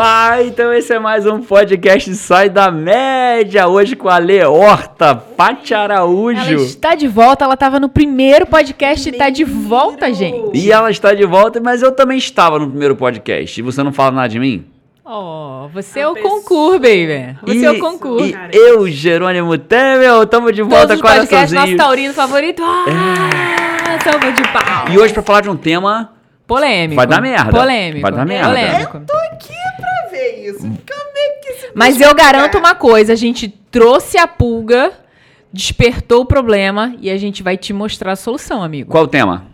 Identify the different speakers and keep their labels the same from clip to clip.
Speaker 1: Ah, então esse é mais um podcast Sai da Média, hoje com a Leorta Pati Araújo.
Speaker 2: Ela está de volta, ela estava no primeiro podcast e está de volta, gente.
Speaker 1: E ela está de volta, mas eu também estava no primeiro podcast. E você não fala nada de mim?
Speaker 2: Oh, você é o concurso, baby. Você
Speaker 1: e,
Speaker 2: é o concurso.
Speaker 1: E eu, Jerônimo Temer, estamos de volta
Speaker 2: Todos
Speaker 1: com
Speaker 2: os
Speaker 1: a
Speaker 2: podcasts, nosso taurino favorito. Ah, salva de pau.
Speaker 1: E hoje para falar de um tema...
Speaker 2: Polêmico.
Speaker 1: Vai dar merda.
Speaker 2: Polêmico.
Speaker 1: Vai dar merda.
Speaker 2: Polêmico.
Speaker 3: Eu tô aqui isso. Como é que esse
Speaker 2: Mas eu garanto uma coisa, a gente trouxe a pulga, despertou o problema e a gente vai te mostrar a solução, amigo.
Speaker 1: Qual o tema?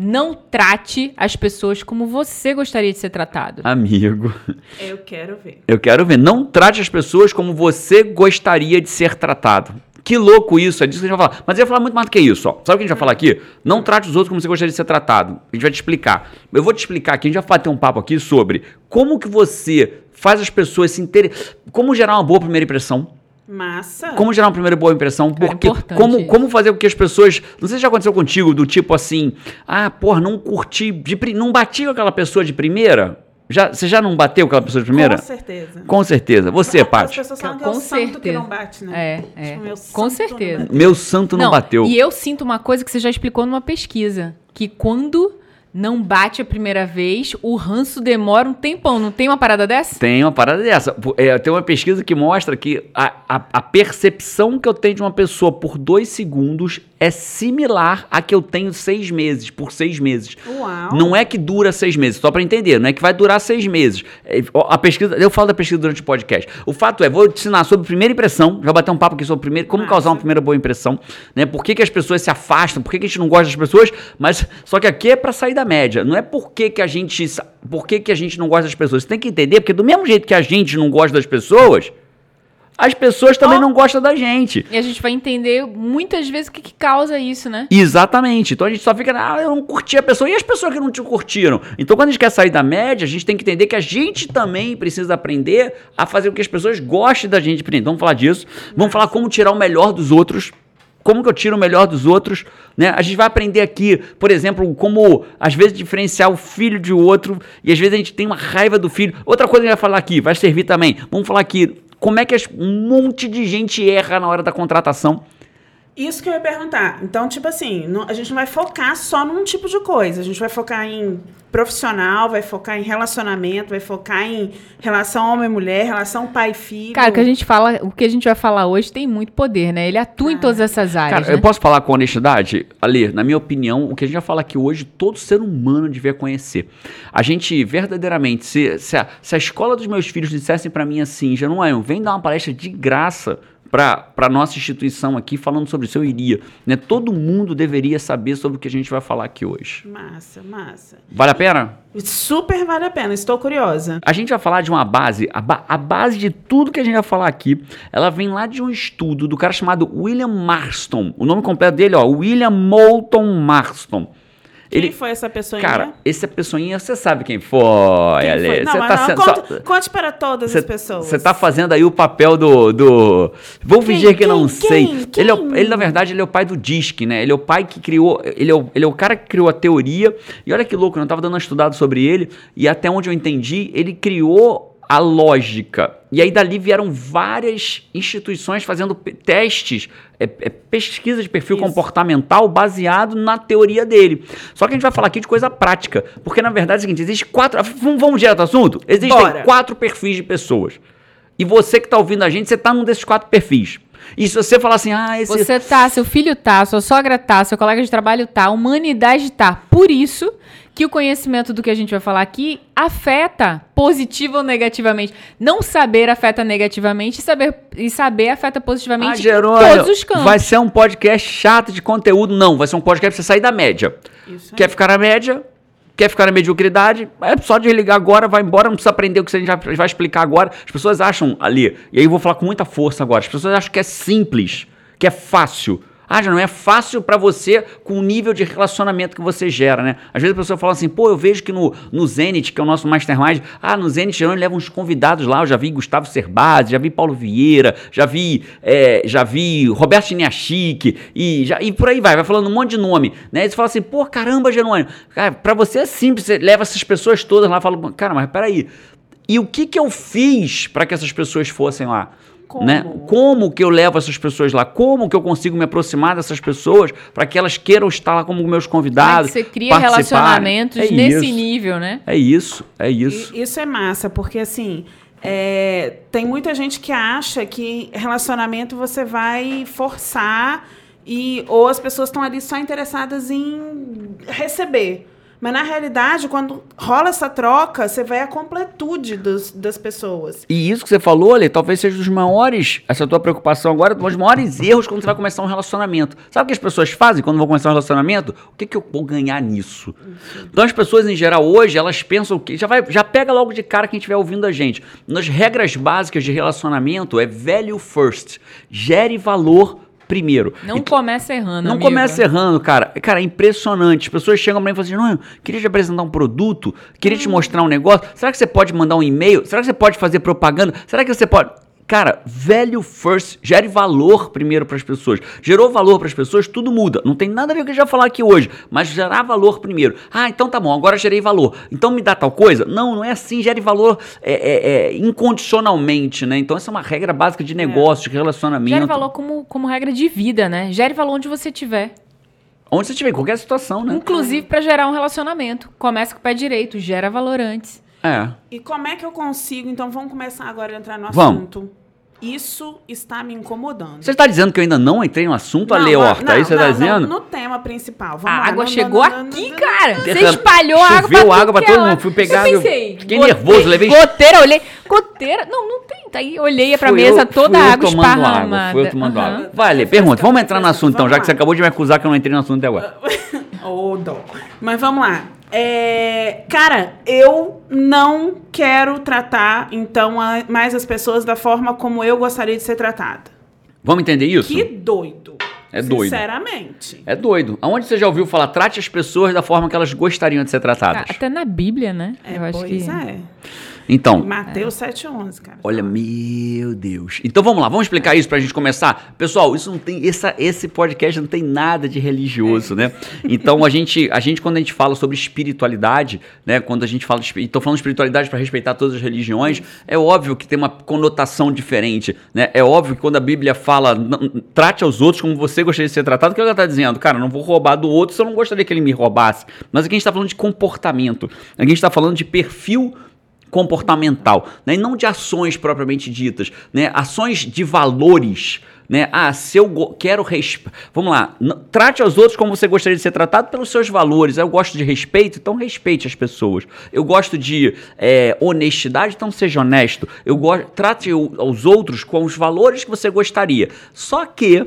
Speaker 2: Não trate as pessoas como você gostaria de ser tratado.
Speaker 1: Amigo,
Speaker 3: Eu quero ver.
Speaker 1: eu quero ver. Não trate as pessoas como você gostaria de ser tratado. Que louco isso, é disso que a gente vai falar. Mas eu ia falar muito mais do que isso, ó. Sabe o que a gente vai falar aqui? Não trate os outros como você gostaria de ser tratado. A gente vai te explicar. Eu vou te explicar aqui, a gente vai bater um papo aqui sobre como que você faz as pessoas se interem. Como gerar uma boa primeira impressão.
Speaker 3: Massa.
Speaker 1: Como gerar uma primeira boa impressão?
Speaker 2: Cara,
Speaker 1: Porque
Speaker 2: importante
Speaker 1: como, como fazer com que as pessoas. Não sei se já aconteceu contigo, do tipo assim, ah, porra, não curti. De, não bati com aquela pessoa de primeira? Já, você já não bateu com aquela pessoa de primeira?
Speaker 3: Com certeza.
Speaker 1: Com certeza. Você,
Speaker 3: As
Speaker 1: Paty.
Speaker 3: pessoas falam que é
Speaker 2: Com
Speaker 3: o santo que
Speaker 2: certeza.
Speaker 3: não bate, né?
Speaker 2: É, é.
Speaker 3: Tipo, meu
Speaker 2: Com
Speaker 3: santo não
Speaker 2: certeza.
Speaker 1: Meu santo não, bateu.
Speaker 2: E eu sinto uma coisa que você já explicou numa pesquisa, que quando não bate a primeira vez, o ranço demora um tempão. Não tem uma parada dessa?
Speaker 1: Tem uma parada dessa. É, tem uma pesquisa que mostra que a, a, a percepção que eu tenho de uma pessoa por dois segundos é similar à que eu tenho seis meses, por seis meses.
Speaker 3: Uau.
Speaker 1: Não é que dura seis meses, só pra entender, não é que vai durar seis meses. É, A pesquisa, eu falo da pesquisa durante o podcast. O fato é, vou te ensinar sobre primeira impressão, já bater um papo aqui sobre primeiro, como
Speaker 3: Massa.
Speaker 1: causar uma primeira boa impressão, né? Por que, que as pessoas se afastam, por que, que a gente não gosta das pessoas, mas só que aqui é pra sair da média, não é por que, a gente, por que, a gente não gosta das pessoas. Você tem que entender, porque do mesmo jeito que a gente não gosta das pessoas, as pessoas também
Speaker 3: Ó.
Speaker 1: não gostam da gente.
Speaker 2: E a gente vai entender muitas vezes o que, que causa isso, né?
Speaker 1: Exatamente. Então a gente só fica, ah, eu não curti a pessoa. E as pessoas que não te curtiram? Então quando a gente quer sair da média, a gente tem que entender que a gente também precisa aprender a fazer com que as pessoas gostem da gente. Então vamos falar disso. Vamos falar como tirar o melhor dos outros. Como que eu tiro o melhor dos outros, né? A gente vai aprender aqui, por exemplo, como às vezes diferenciar o filho de outro e às vezes a gente tem uma raiva do filho. Outra coisa que a gente vai falar aqui, vai servir também. Vamos falar aqui como é que um monte de gente erra na hora da contratação.
Speaker 3: Isso que eu ia perguntar. Então, tipo assim, não- a gente não vai focar só num tipo de coisa. A gente vai focar em profissional, vai focar em relacionamento, vai focar em relação homem-mulher, relação pai-filho.
Speaker 2: Cara, o que a gente fala, o que a gente vai falar hoje tem muito poder, né? Ele atua em todas essas áreas.
Speaker 1: Cara,
Speaker 2: né?
Speaker 1: eu posso falar com honestidade? Ali, na minha opinião, o que a gente vai falar aqui hoje, todo ser humano devia conhecer. A gente, verdadeiramente, se, se, a, se a escola dos meus filhos dissessem pra mim assim, Januário, vem dar uma palestra de graça pra, pra nossa instituição aqui, falando sobre isso, eu iria. Né? Todo mundo deveria saber sobre o que a gente vai falar aqui hoje.
Speaker 3: Massa, massa.
Speaker 1: Vale a pena?
Speaker 3: Super vale a pena, estou curiosa.
Speaker 1: A gente vai falar de uma base, a, ba- a base de tudo que a gente vai falar aqui, ela vem lá de um estudo do cara chamado William Marston. O nome completo dele, ó, William Moulton Marston.
Speaker 3: Quem
Speaker 1: Ele,
Speaker 3: foi essa pessoa
Speaker 1: cara, essa pessoinha, você sabe quem foi,
Speaker 3: Quem
Speaker 1: Ale.
Speaker 3: foi? Não,
Speaker 1: Você tá
Speaker 3: não,
Speaker 1: sendo-
Speaker 3: conte,
Speaker 1: só-
Speaker 3: conte para todas
Speaker 1: Cê-
Speaker 3: as pessoas.
Speaker 1: Você tá fazendo aí o papel do. do... Vou
Speaker 3: Quem?
Speaker 1: fingir que
Speaker 3: Quem?
Speaker 1: não sei. Ele, é ele, na verdade, ele é o pai do DISC, né? Ele é o pai que criou. Ele é o, ele é o cara que criou a teoria. E olha que louco, eu tava dando uma estudada sobre ele. E até onde eu entendi, ele criou a lógica. E aí dali vieram várias instituições fazendo testes, é, é, pesquisa de perfil
Speaker 3: Isso.
Speaker 1: comportamental baseado na teoria dele. Só que a gente vai falar aqui de coisa prática. Porque na verdade é o seguinte: existe quatro. Vamos, vamos direto ao assunto? Existem
Speaker 3: Bora.
Speaker 1: quatro perfis de pessoas. E você que está ouvindo a gente, você está num desses quatro perfis. E se você falar assim, ah, esse.
Speaker 2: Você tá, seu filho tá, sua sogra tá, seu colega de trabalho tá, a humanidade tá. Por isso que o conhecimento do que a gente vai falar aqui afeta positivo ou negativamente. Não saber afeta negativamente e saber, e saber afeta
Speaker 1: Ah,
Speaker 2: positivamente em
Speaker 1: Jerônimo,
Speaker 2: todos os campos.
Speaker 1: vai ser um podcast chato de conteúdo. Não, vai ser um podcast pra você sair da média. Quer ficar na média? Quer ficar na mediocridade? É só desligar agora, vai embora, não precisa aprender o que a gente vai explicar agora. As pessoas acham ali, e aí eu vou falar com muita força agora, as pessoas acham que é simples. que é fácil. Ah, já não é fácil para você com o nível de relacionamento que você gera, né? Às vezes a pessoa fala assim, pô, eu vejo que no, no Zenit, que é o nosso mastermind, ah, no Zenit geralmente leva uns convidados lá, eu já vi Gustavo Cerbasi, já vi Paulo Vieira, já vi, é, já vi Roberto Niachique, e, já, e por aí vai, vai falando um monte de nome, né? E você fala assim, pô, caramba, Jerônimo, cara, pra você é simples, você leva essas pessoas todas lá, fala, cara, mas peraí, e o que que eu fiz para que essas pessoas fossem lá?
Speaker 3: Como?
Speaker 1: Né? Como que eu levo essas pessoas lá? Como que eu consigo me aproximar dessas pessoas para que elas queiram estar lá como meus
Speaker 2: Como é
Speaker 1: convidados?
Speaker 2: que você cria relacionamentos
Speaker 1: É
Speaker 2: nesse
Speaker 1: isso.
Speaker 2: nível, né?
Speaker 1: É isso, é isso.
Speaker 3: E isso é massa, porque assim, é, tem muita gente que acha que relacionamento você vai forçar e ou as pessoas estão ali só interessadas em receber. Mas na realidade, quando rola essa troca, você vê a completude dos, das pessoas.
Speaker 1: E isso que você falou, Ale, talvez seja dos maiores, essa tua preocupação agora, um dos maiores erros quando você vai começar um relacionamento. Sabe o que as pessoas fazem quando vão começar um relacionamento? O que, que eu vou ganhar nisso? Então as pessoas, em geral, hoje, elas pensam que. Já, vai, já pega logo de cara quem estiver ouvindo a gente. Nas regras básicas de relacionamento é value first. Gere valor primeiro.
Speaker 2: Não começa errando,
Speaker 1: Não
Speaker 2: amigo.
Speaker 1: começa errando, cara. Cara, é impressionante. As pessoas chegam pra mim e falam assim: não, queria te apresentar um produto, queria te mostrar um negócio. Será que você pode mandar um e-mail? Será que você pode fazer propaganda? Será que você pode. Cara, value first, gere valor primeiro para as pessoas. Gerou valor para as pessoas, tudo muda. Não tem nada a ver com o que a gente vai falar aqui hoje, mas gerar valor primeiro. Ah, então tá bom, agora gerei valor. Então me dá tal coisa? Não, não é assim. Gere valor é, é, é, incondicionalmente, né? Então essa é uma regra básica de negócio, de relacionamento.
Speaker 2: Gere valor como, como regra de vida, né? Gere valor onde você estiver.
Speaker 1: Onde você estiver, em qualquer situação, né?
Speaker 2: Inclusive pra gerar um relacionamento. Começa com o pé direito, gera valor antes.
Speaker 1: É.
Speaker 3: E como é que eu consigo? Então vamos começar agora a entrar no
Speaker 1: Vamos.
Speaker 3: assunto. Isso está me incomodando.
Speaker 1: Você está dizendo que eu ainda não entrei no assunto, Ale
Speaker 3: Não,
Speaker 1: Horta? é isso que você está
Speaker 3: não,
Speaker 1: dizendo?
Speaker 3: No, no tema principal. Vamos
Speaker 2: A
Speaker 3: lá.
Speaker 2: água
Speaker 3: Não,
Speaker 2: chegou
Speaker 3: não, não,
Speaker 2: aqui,
Speaker 3: não, não,
Speaker 2: cara. Você
Speaker 1: Derram-
Speaker 2: espalhou água
Speaker 1: choveu água
Speaker 2: é
Speaker 1: todo mundo. Fui pegar,
Speaker 2: Eu
Speaker 1: eu
Speaker 2: pensei,
Speaker 1: fiquei
Speaker 2: gote-
Speaker 1: nervoso, levei-
Speaker 2: Goteira, olhei. Goteira? Não, não tem. Tá aí, olhei pra
Speaker 1: Fui
Speaker 2: mesa
Speaker 1: eu-
Speaker 2: toda
Speaker 1: fui
Speaker 2: a
Speaker 1: eu
Speaker 2: água
Speaker 1: tomando água,
Speaker 2: esparramada.
Speaker 1: Fui eu tomando
Speaker 2: Aham.
Speaker 1: água. Vale, pergunta. Vamos entrar no assunto então, já que você acabou de me acusar que eu não entrei no assunto até agora.
Speaker 3: Ô, dó. Mas vamos lá. É, cara, eu não quero tratar, então, a- mais as pessoas da forma como eu gostaria de ser tratada.
Speaker 1: Vamos entender isso?
Speaker 3: Que doido.
Speaker 1: É doido.
Speaker 3: Sinceramente.
Speaker 1: É doido. Aonde você já ouviu falar, trate as pessoas da forma que elas gostariam de ser tratadas?
Speaker 2: Tá, Até na Bíblia, né?
Speaker 3: É,
Speaker 2: Eu acho
Speaker 3: pois
Speaker 2: que.
Speaker 3: é.
Speaker 1: Então,
Speaker 3: Mateus 7,11, cara.
Speaker 1: Olha, meu Deus. Então vamos lá, vamos explicar isso pra gente começar? Pessoal, isso não tem. Essa, esse podcast não tem nada de religioso, né? Então a gente, a gente, quando a gente fala sobre espiritualidade, né? Quando a gente fala. de espi- Tô falando de espiritualidade para respeitar todas as religiões, é óbvio que tem uma conotação diferente, né? É óbvio que quando a Bíblia fala não- trate aos outros como você gostaria de ser tratado, o que ela tá dizendo? Cara, não vou roubar do outro se eu não gostaria que ele me roubasse. Mas aqui a gente tá falando de comportamento. Aqui a gente tá falando de perfil comportamental, né? e não de ações propriamente ditas, né? Ações de valores, né? Ah, se eu quero respeito, vamos lá, trate aos outros como você gostaria de ser tratado pelos seus valores. Eu gosto de respeito, então respeite as pessoas. Eu gosto de é, honestidade, então seja honesto. Eu gosto, trate o- aos outros com os valores que você gostaria. Só que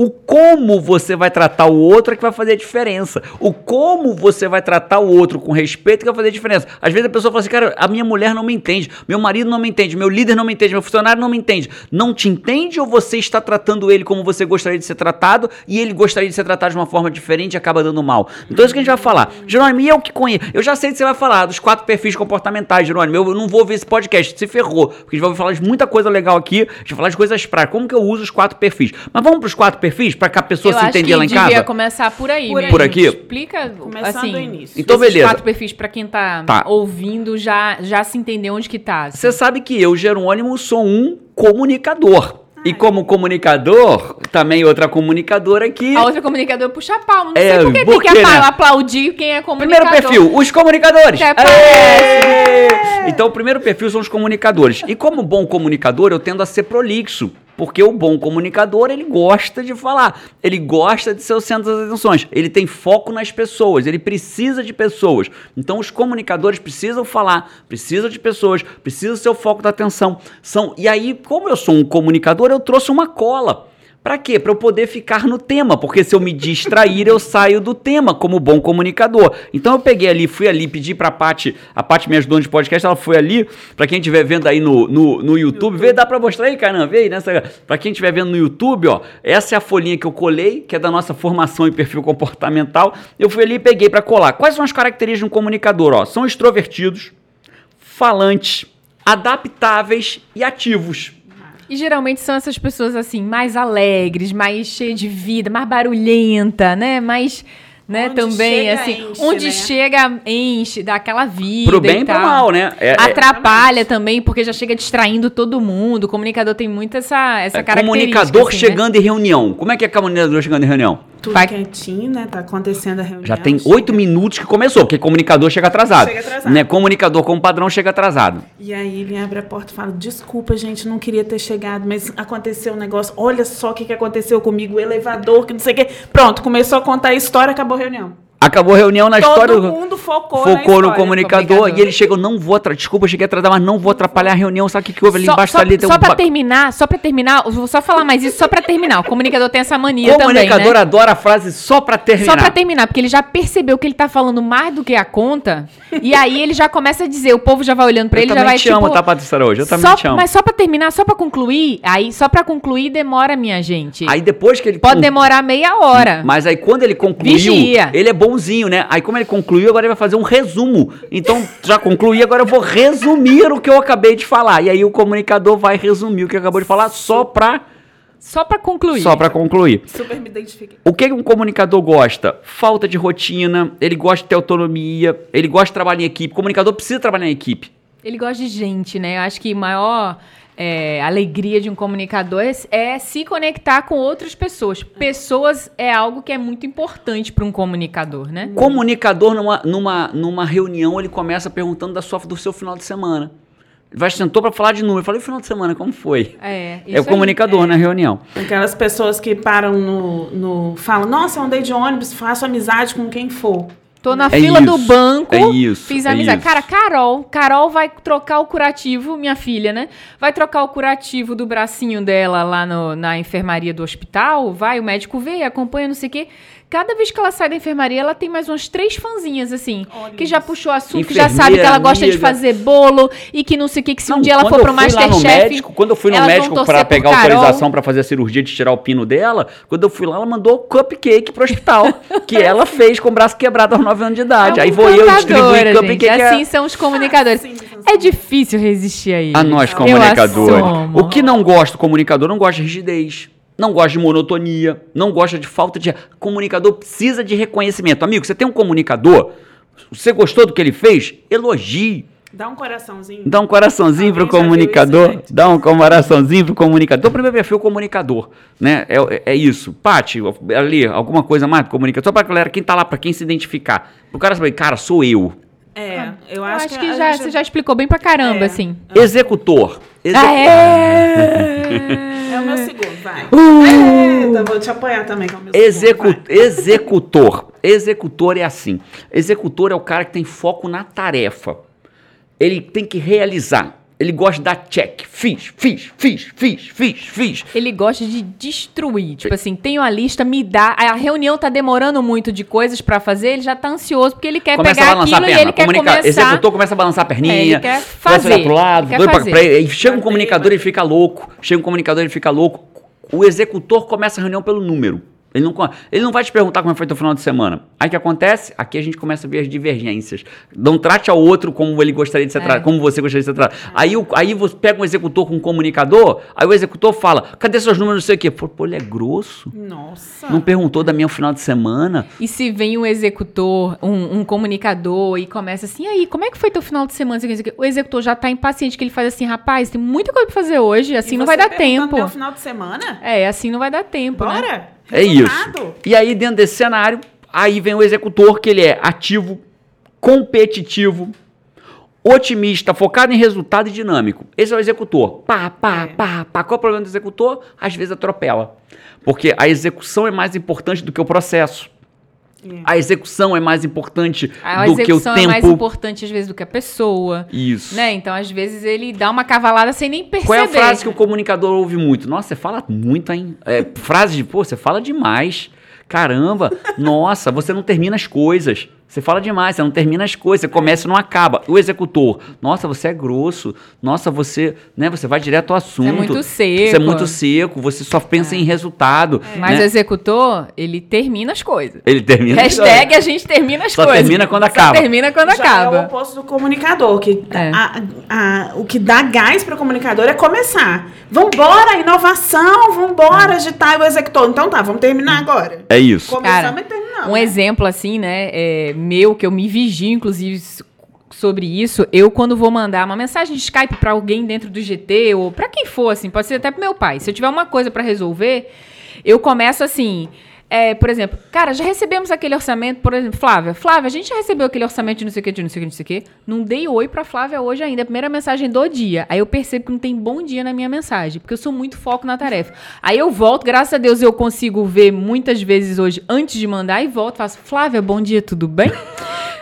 Speaker 1: o como você vai tratar o outro é que vai fazer a diferença. O como você vai tratar o outro com respeito é que vai fazer a diferença. Às vezes a pessoa fala assim, cara, a minha mulher não me entende, meu marido não me entende, meu líder não me entende, meu funcionário não me entende. Não te entende ou você está tratando ele como você gostaria de ser tratado e ele gostaria de ser tratado de uma forma diferente e acaba dando mal? Então é isso que a gente vai falar. Jerônimo, e eu que conheço. Eu já sei que você vai falar dos quatro perfis comportamentais, Jerônimo. Eu não vou ver esse podcast, se ferrou. Porque a gente vai falar de muita coisa legal aqui, a gente vai falar de coisas práticas. Como que eu uso os quatro perfis? Mas vamos para os quatro perfis para que a pessoa
Speaker 2: Eu
Speaker 1: se entender
Speaker 2: que
Speaker 1: lá em
Speaker 2: devia
Speaker 1: casa?
Speaker 2: começar por aí
Speaker 3: Por.
Speaker 1: Por aqui?
Speaker 2: Explica,
Speaker 3: Começando
Speaker 2: assim,
Speaker 3: do início.
Speaker 1: Então,
Speaker 2: esses
Speaker 1: beleza.
Speaker 2: quatro perfis pra quem tá,
Speaker 1: Tá.
Speaker 2: ouvindo já, já se entender onde que tá. assim.
Speaker 1: Você sabe que eu, Jerônimo, sou um comunicador. E como comunicador, também outra comunicadora aqui.
Speaker 2: A outra comunicadora puxa pau. Não
Speaker 1: É,
Speaker 2: sei por que
Speaker 1: por
Speaker 2: tem que
Speaker 1: né?
Speaker 2: aplaudir quem é comunicador.
Speaker 1: Primeiro perfil, os comunicadores.
Speaker 2: Até!
Speaker 1: Então, o primeiro perfil são os comunicadores. E como bom comunicador, eu tendo a ser prolixo. Porque o bom comunicador, ele gosta de falar. Ele gosta de ser o centro das atenções. Ele tem foco nas pessoas. Ele precisa de pessoas. Então, os comunicadores precisam falar, precisam de pessoas, precisam ser o foco da atenção. São, e aí, como eu sou um comunicador, eu trouxe uma cola Pra quê? Pra eu poder ficar no tema, porque se eu me distrair, eu saio do tema como bom comunicador. Então eu peguei ali, fui ali, pedi pra Paty, a Paty me ajudou de podcast, ela foi ali, pra quem estiver vendo aí no, no, no YouTube, vê, dá pra mostrar aí, caramba, vê aí nessa, pra quem estiver vendo no YouTube, ó, essa é a folhinha que eu colei, que é da nossa formação em perfil comportamental, eu fui ali e peguei pra colar. Quais são as características de um comunicador, ó? São extrovertidos, falantes, adaptáveis e ativos.
Speaker 2: E geralmente são essas pessoas assim, mais alegres, mais cheias de vida, mais barulhenta, né? Mais, né,
Speaker 3: Onde
Speaker 2: também
Speaker 3: chega,
Speaker 2: assim,
Speaker 3: enche,
Speaker 2: onde
Speaker 3: né?
Speaker 2: chega, enche, dá aquela vida
Speaker 1: Pro bem
Speaker 2: e
Speaker 1: e pro mal, né? É- é-
Speaker 2: Atrapalha também, porque já chega distraindo todo mundo. O comunicador tem muito essa, essa
Speaker 1: É,
Speaker 2: característica.
Speaker 1: comunicador
Speaker 2: assim, né?
Speaker 1: chegando em reunião. Como é que é comunicador chegando em reunião?
Speaker 3: Tudo
Speaker 2: Vai-
Speaker 3: quietinho, né? Tá acontecendo a reunião.
Speaker 1: Já tem oito minutos que começou, porque comunicador chega atrasado.
Speaker 3: Chega atrasado.
Speaker 1: Né? Comunicador como padrão chega atrasado.
Speaker 3: E aí ele abre a porta e fala: Desculpa, gente, não queria ter chegado, mas aconteceu um negócio. Olha só o que, que aconteceu comigo, o elevador, que não sei o quê. Pronto, começou a contar a história, acabou a reunião.
Speaker 1: Acabou a reunião na
Speaker 3: Todo
Speaker 1: história.
Speaker 3: mundo focou,
Speaker 1: Focou no
Speaker 3: história.
Speaker 1: comunicador,
Speaker 2: comunicador.
Speaker 1: e ele chegou, não vou atrasar, desculpa, eu cheguei atrasado, mas não vou atrapalhar a reunião, sabe o que, que houve ali
Speaker 2: Só,
Speaker 1: embaixo
Speaker 2: só,
Speaker 1: ali?
Speaker 2: só
Speaker 1: um
Speaker 2: pra terminar, só pra terminar, eu vou só falar mais isso só pra terminar. O comunicador tem essa mania também,
Speaker 1: comunicador
Speaker 2: né?
Speaker 1: adora a frase só pra terminar.
Speaker 2: Só pra terminar, porque ele já percebeu que ele tá falando mais do que a conta, e aí ele já começa a dizer, o povo já vai olhando pra
Speaker 1: eu
Speaker 2: ele, já
Speaker 1: também
Speaker 2: vai
Speaker 1: te
Speaker 2: tipo...
Speaker 1: amo, tá, Patrícia hoje? Eu também
Speaker 2: só,
Speaker 1: te amo.
Speaker 2: Mas só pra terminar, só pra concluir, aí só pra concluir demora, minha gente.
Speaker 1: Aí depois que ele...
Speaker 2: Pode demorar meia hora.
Speaker 1: Mas aí quando ele concluiu,
Speaker 2: Vigia.
Speaker 1: ele é bonzinho, né? Aí como ele concluiu, agora ele vai fazer um resumo. Então, já concluí, agora eu vou resumir o que eu acabei de falar. E aí o comunicador vai resumir o que acabou de falar só pra,
Speaker 2: Só pra concluir.
Speaker 1: só pra concluir.
Speaker 3: Super me identifiquei.
Speaker 1: O que um comunicador gosta? Falta de rotina, ele gosta de ter autonomia, ele gosta de trabalhar em equipe. O comunicador precisa trabalhar em equipe.
Speaker 2: Ele gosta de gente, né? Eu acho que maior é, alegria de um comunicador é, é se conectar com outras pessoas. Pessoas é algo que é muito importante para um comunicador, né?
Speaker 1: Comunicador, numa, numa, numa reunião, ele começa perguntando da sua, do seu final de semana. Ele vai sentou pra falar de número. Eu falei, o final de semana, como foi?
Speaker 2: É,
Speaker 1: É o comunicador na reunião.
Speaker 3: Aquelas pessoas que param no. no falam, nossa, eu andei de ônibus, faço amizade com quem for.
Speaker 2: Tô na
Speaker 1: É
Speaker 2: fila do
Speaker 1: isso,
Speaker 2: banco,
Speaker 1: é isso,
Speaker 2: fiz
Speaker 1: é
Speaker 2: amizade.
Speaker 1: isso.
Speaker 2: Cara, Carol, Carol vai trocar o curativo, minha filha, né? Vai trocar o curativo do bracinho dela lá no- na enfermaria do hospital, vai, o médico vê, acompanha, não sei o quê. Cada vez que ela sai da enfermaria, ela tem mais umas três fãzinhas, assim,
Speaker 3: Olha
Speaker 2: que já
Speaker 3: isso.
Speaker 2: puxou assunto, que já sabe que ela gosta de
Speaker 1: amiga.
Speaker 2: fazer bolo e que não sei o que, que se um
Speaker 1: Não,
Speaker 2: dia ela for pro Masterchef.
Speaker 1: médico, Quando eu fui no médico
Speaker 2: por
Speaker 1: pegar autorização pra fazer a cirurgia de tirar o pino dela, quando eu fui lá, ela mandou cupcake pro hospital, que ela fez com o braço quebrado aos 9 anos de idade.
Speaker 2: É
Speaker 1: Aí
Speaker 2: uma
Speaker 1: vou eu distribuir
Speaker 2: gente.
Speaker 1: cupcake. é-
Speaker 2: Assim são os comunicadores.
Speaker 3: Assim
Speaker 2: É difícil resistir a eles.
Speaker 1: A nós, comunicadores. O que não gosta do comunicador não gosta de rigidez. Não gosta de monotonia, não gosta de falta de. Comunicador precisa de reconhecimento. Amigo, você tem um comunicador, você gostou do que ele fez? Elogie.
Speaker 3: Dá um coraçãozinho.
Speaker 1: Dá um coraçãozinho pro
Speaker 3: Alguém já
Speaker 1: comunicador. dá um coraçãozinho pro comunicador. Então, primeiro perfil, comunicador. Né? É, é- isso. Paty, ali, alguma coisa mais do comunicador. Só pra galera, quem tá lá, pra quem se identificar. O cara saber, cara, sou eu.
Speaker 3: É, eu
Speaker 2: Eu
Speaker 3: acho,
Speaker 2: acho que
Speaker 3: a
Speaker 2: já,
Speaker 3: gente-
Speaker 2: você já explicou bem pra caramba,
Speaker 3: É.
Speaker 2: assim.
Speaker 1: Executor.
Speaker 2: Ah, é?
Speaker 3: É o meu segundo, vai.
Speaker 1: Uh!
Speaker 3: Eita, vou te apoiar também, que é o meu
Speaker 1: Execu-
Speaker 3: segundo, vai.
Speaker 1: executor. Executor é assim. Executor é o cara que tem foco na tarefa. Ele tem que realizar. Ele gosta de dar check. Fiz, fiz, fiz, fiz, fiz, fiz.
Speaker 2: Ele gosta de destruir. Tipo assim, tenho a lista, me dá. A reunião tá demorando muito de coisas pra fazer, ele já tá ansioso porque ele quer
Speaker 1: Começa a
Speaker 2: pegar
Speaker 1: balançar
Speaker 2: aquilo
Speaker 1: a
Speaker 2: e
Speaker 1: perna.
Speaker 2: ele quer
Speaker 1: Comunica-
Speaker 2: começar.
Speaker 1: Executor começa a balançar a perninha.
Speaker 2: É, ele quer
Speaker 1: começa a
Speaker 2: fazer,
Speaker 1: pro lado.
Speaker 2: ele quer
Speaker 1: doido pra-
Speaker 2: fazer.
Speaker 1: pra- aí chega um comunicador, ele fica louco. Chega um comunicador, ele fica louco. O executor começa a reunião pelo número. Ele não, ele não vai te perguntar como foi teu final de semana. Aí o que acontece? Aqui a gente começa a ver as divergências. Não trate ao outro como ele gostaria de ser
Speaker 2: É.
Speaker 1: tratado, como você gostaria de ser tratado. Aí, o- aí você pega um executor com um comunicador, aí o executor fala: cadê seus números, não sei o quê. Pô, pô, ele é grosso.
Speaker 3: Nossa.
Speaker 1: Não perguntou da minha final de semana.
Speaker 2: E se vem um executor, um, um comunicador e começa assim, aí, como é que foi teu final de semana? O executor já tá impaciente, que ele faz assim, rapaz, tem muita coisa pra fazer hoje, assim
Speaker 3: E
Speaker 2: não
Speaker 3: você
Speaker 2: vai dar
Speaker 3: perguntando
Speaker 2: tempo.
Speaker 3: Meu final de semana?
Speaker 2: É, assim não vai dar tempo, né?
Speaker 1: É isso. E aí, dentro desse cenário, aí vem o executor, que ele é ativo, competitivo, otimista, focado em resultado e dinâmico. Esse é o executor. Pá, pá,
Speaker 3: É.
Speaker 1: pá, pá. Qual é o problema do executor? Às vezes atropela. Porque a execução é mais importante do que o processo.
Speaker 3: É.
Speaker 1: A execução é mais importante
Speaker 2: A
Speaker 1: do que o
Speaker 2: execução é mais
Speaker 1: tempo.
Speaker 2: importante, às vezes, do que a pessoa.
Speaker 1: Isso.
Speaker 2: Né? Então, às vezes, ele dá uma cavalada sem nem perceber.
Speaker 1: Qual é a frase que o comunicador ouve muito? Nossa, você fala muito, hein? É, frase de, pô, você fala demais. Caramba, nossa, você não termina as coisas. Você fala demais, você não termina as coisas, você começa e não acaba. O executor, nossa, você é grosso. Nossa, você, né, você vai direto ao assunto.
Speaker 2: é muito seco.
Speaker 1: Você é muito seco, você só pensa em resultado.
Speaker 2: Mas
Speaker 1: né?
Speaker 2: o executor, ele termina as coisas.
Speaker 1: Ele termina.
Speaker 2: Hashtag a gente termina as
Speaker 1: Só
Speaker 2: coisas.
Speaker 1: termina quando
Speaker 2: Só
Speaker 1: acaba.
Speaker 2: termina quando
Speaker 3: Já
Speaker 2: acaba.
Speaker 3: é o oposto do comunicador, que
Speaker 2: É.
Speaker 3: a- a- o que dá gás para o comunicador é começar. Vambora, inovação, vambora, agitar o executor. Então tá, vamos terminar agora.
Speaker 1: É isso.
Speaker 3: Começamos
Speaker 2: Cara,
Speaker 3: e terminamos.
Speaker 2: Um exemplo, assim, né, é, meu, que eu me vigio, inclusive, sobre isso, eu, quando vou mandar uma mensagem de Skype pra alguém dentro do GT, ou pra quem for, assim, pode ser até pro meu pai, se eu tiver uma coisa pra resolver, eu começo assim. É, por exemplo, cara, já recebemos aquele orçamento, por exemplo, Flávia. Flávia, a gente já recebeu aquele orçamento de não sei o que, de não sei o que, não sei o que. Não dei oi pra Flávia hoje ainda, a primeira mensagem do dia. Aí eu percebo que não tem bom dia na minha mensagem, porque eu sou muito foco na tarefa. Aí eu volto, graças a Deus eu consigo ver muitas vezes hoje antes de mandar e volto, faço, Flávia, bom dia, tudo bem?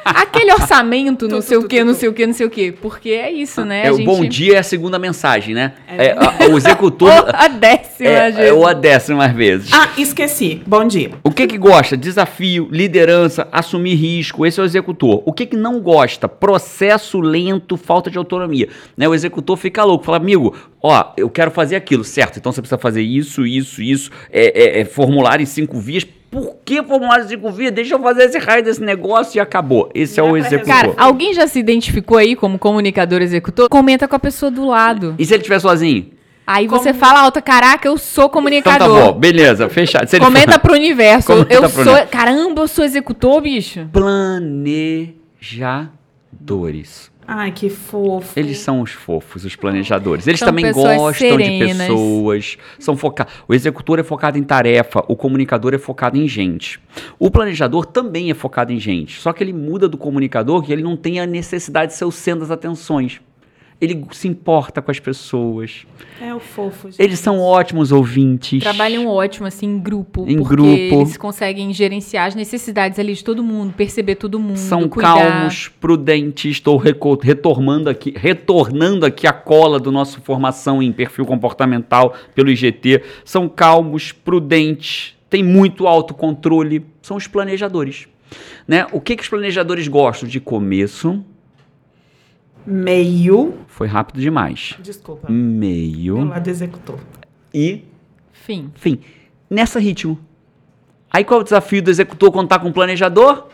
Speaker 2: Aquele orçamento, não sei o que,
Speaker 3: tu,
Speaker 2: não sei o que, não sei o que. Porque é isso, né?
Speaker 1: É,
Speaker 2: A
Speaker 1: o
Speaker 2: gente-
Speaker 1: bom dia é a segunda mensagem, né? É, a- o executor.
Speaker 2: Ou a décima,
Speaker 1: é,
Speaker 2: vezes.
Speaker 1: é, ou a décima às vezes.
Speaker 3: Ah, esqueci. Bom dia.
Speaker 1: O que que gosta? Desafio, liderança, assumir risco. Esse é o executor. O que que não gosta? Processo lento, falta de autonomia. Né? O executor fica louco, fala, amigo, ó, eu quero fazer aquilo, certo? Então você precisa fazer isso, isso, isso. É, é- é formulário em cinco vias. Por que formulário em cinco vias? Deixa eu fazer esse raio desse negócio e acabou. Esse é
Speaker 3: Não
Speaker 1: o
Speaker 3: é pra
Speaker 1: executor.
Speaker 2: Cara, alguém já se identificou aí como comunicador executor? Comenta com a pessoa do lado.
Speaker 1: E se ele estiver sozinho?
Speaker 2: Aí você fala alta, caraca, eu sou
Speaker 1: Então tá
Speaker 2: comunicador.
Speaker 1: bom, beleza, fechado.
Speaker 2: Comenta pro universo.
Speaker 1: Comenta
Speaker 2: eu
Speaker 1: pro
Speaker 2: sou.
Speaker 1: universo.
Speaker 2: Caramba, eu sou executor, bicho.
Speaker 1: Planejadores.
Speaker 3: Ai, que fofo.
Speaker 1: Eles são os fofos, os planejadores. Eles
Speaker 2: São
Speaker 1: também gostam de
Speaker 2: serenas.
Speaker 1: pessoas. São focados. O executor é focado em tarefa, o comunicador é focado em gente. O planejador também é focado em gente. Só que ele muda do comunicador que ele não tem a necessidade de ser o centro das atenções. Ele se importa com as pessoas.
Speaker 3: É o fofo. gente.
Speaker 1: Eles são ótimos ouvintes.
Speaker 2: Trabalham ótimo, assim, em grupo.
Speaker 1: Em
Speaker 2: porque
Speaker 1: grupo.
Speaker 2: eles conseguem gerenciar as necessidades ali de todo mundo, perceber todo mundo.
Speaker 1: São
Speaker 2: cuidar.
Speaker 1: calmos, prudentes. Estou retornando aqui, retornando aqui a cola do nosso formação em perfil comportamental pelo IGT. São calmos, prudentes, têm muito autocontrole. São os planejadores. Né? O que, que os planejadores gostam? De começo.
Speaker 3: Meio.
Speaker 1: Foi rápido demais.
Speaker 3: Desculpa. Meu
Speaker 1: Meio.
Speaker 3: lado executor.
Speaker 1: E
Speaker 2: Fim.
Speaker 1: Enfim, nessa ritmo. Aí qual é o desafio do executor quando tá com o planejador?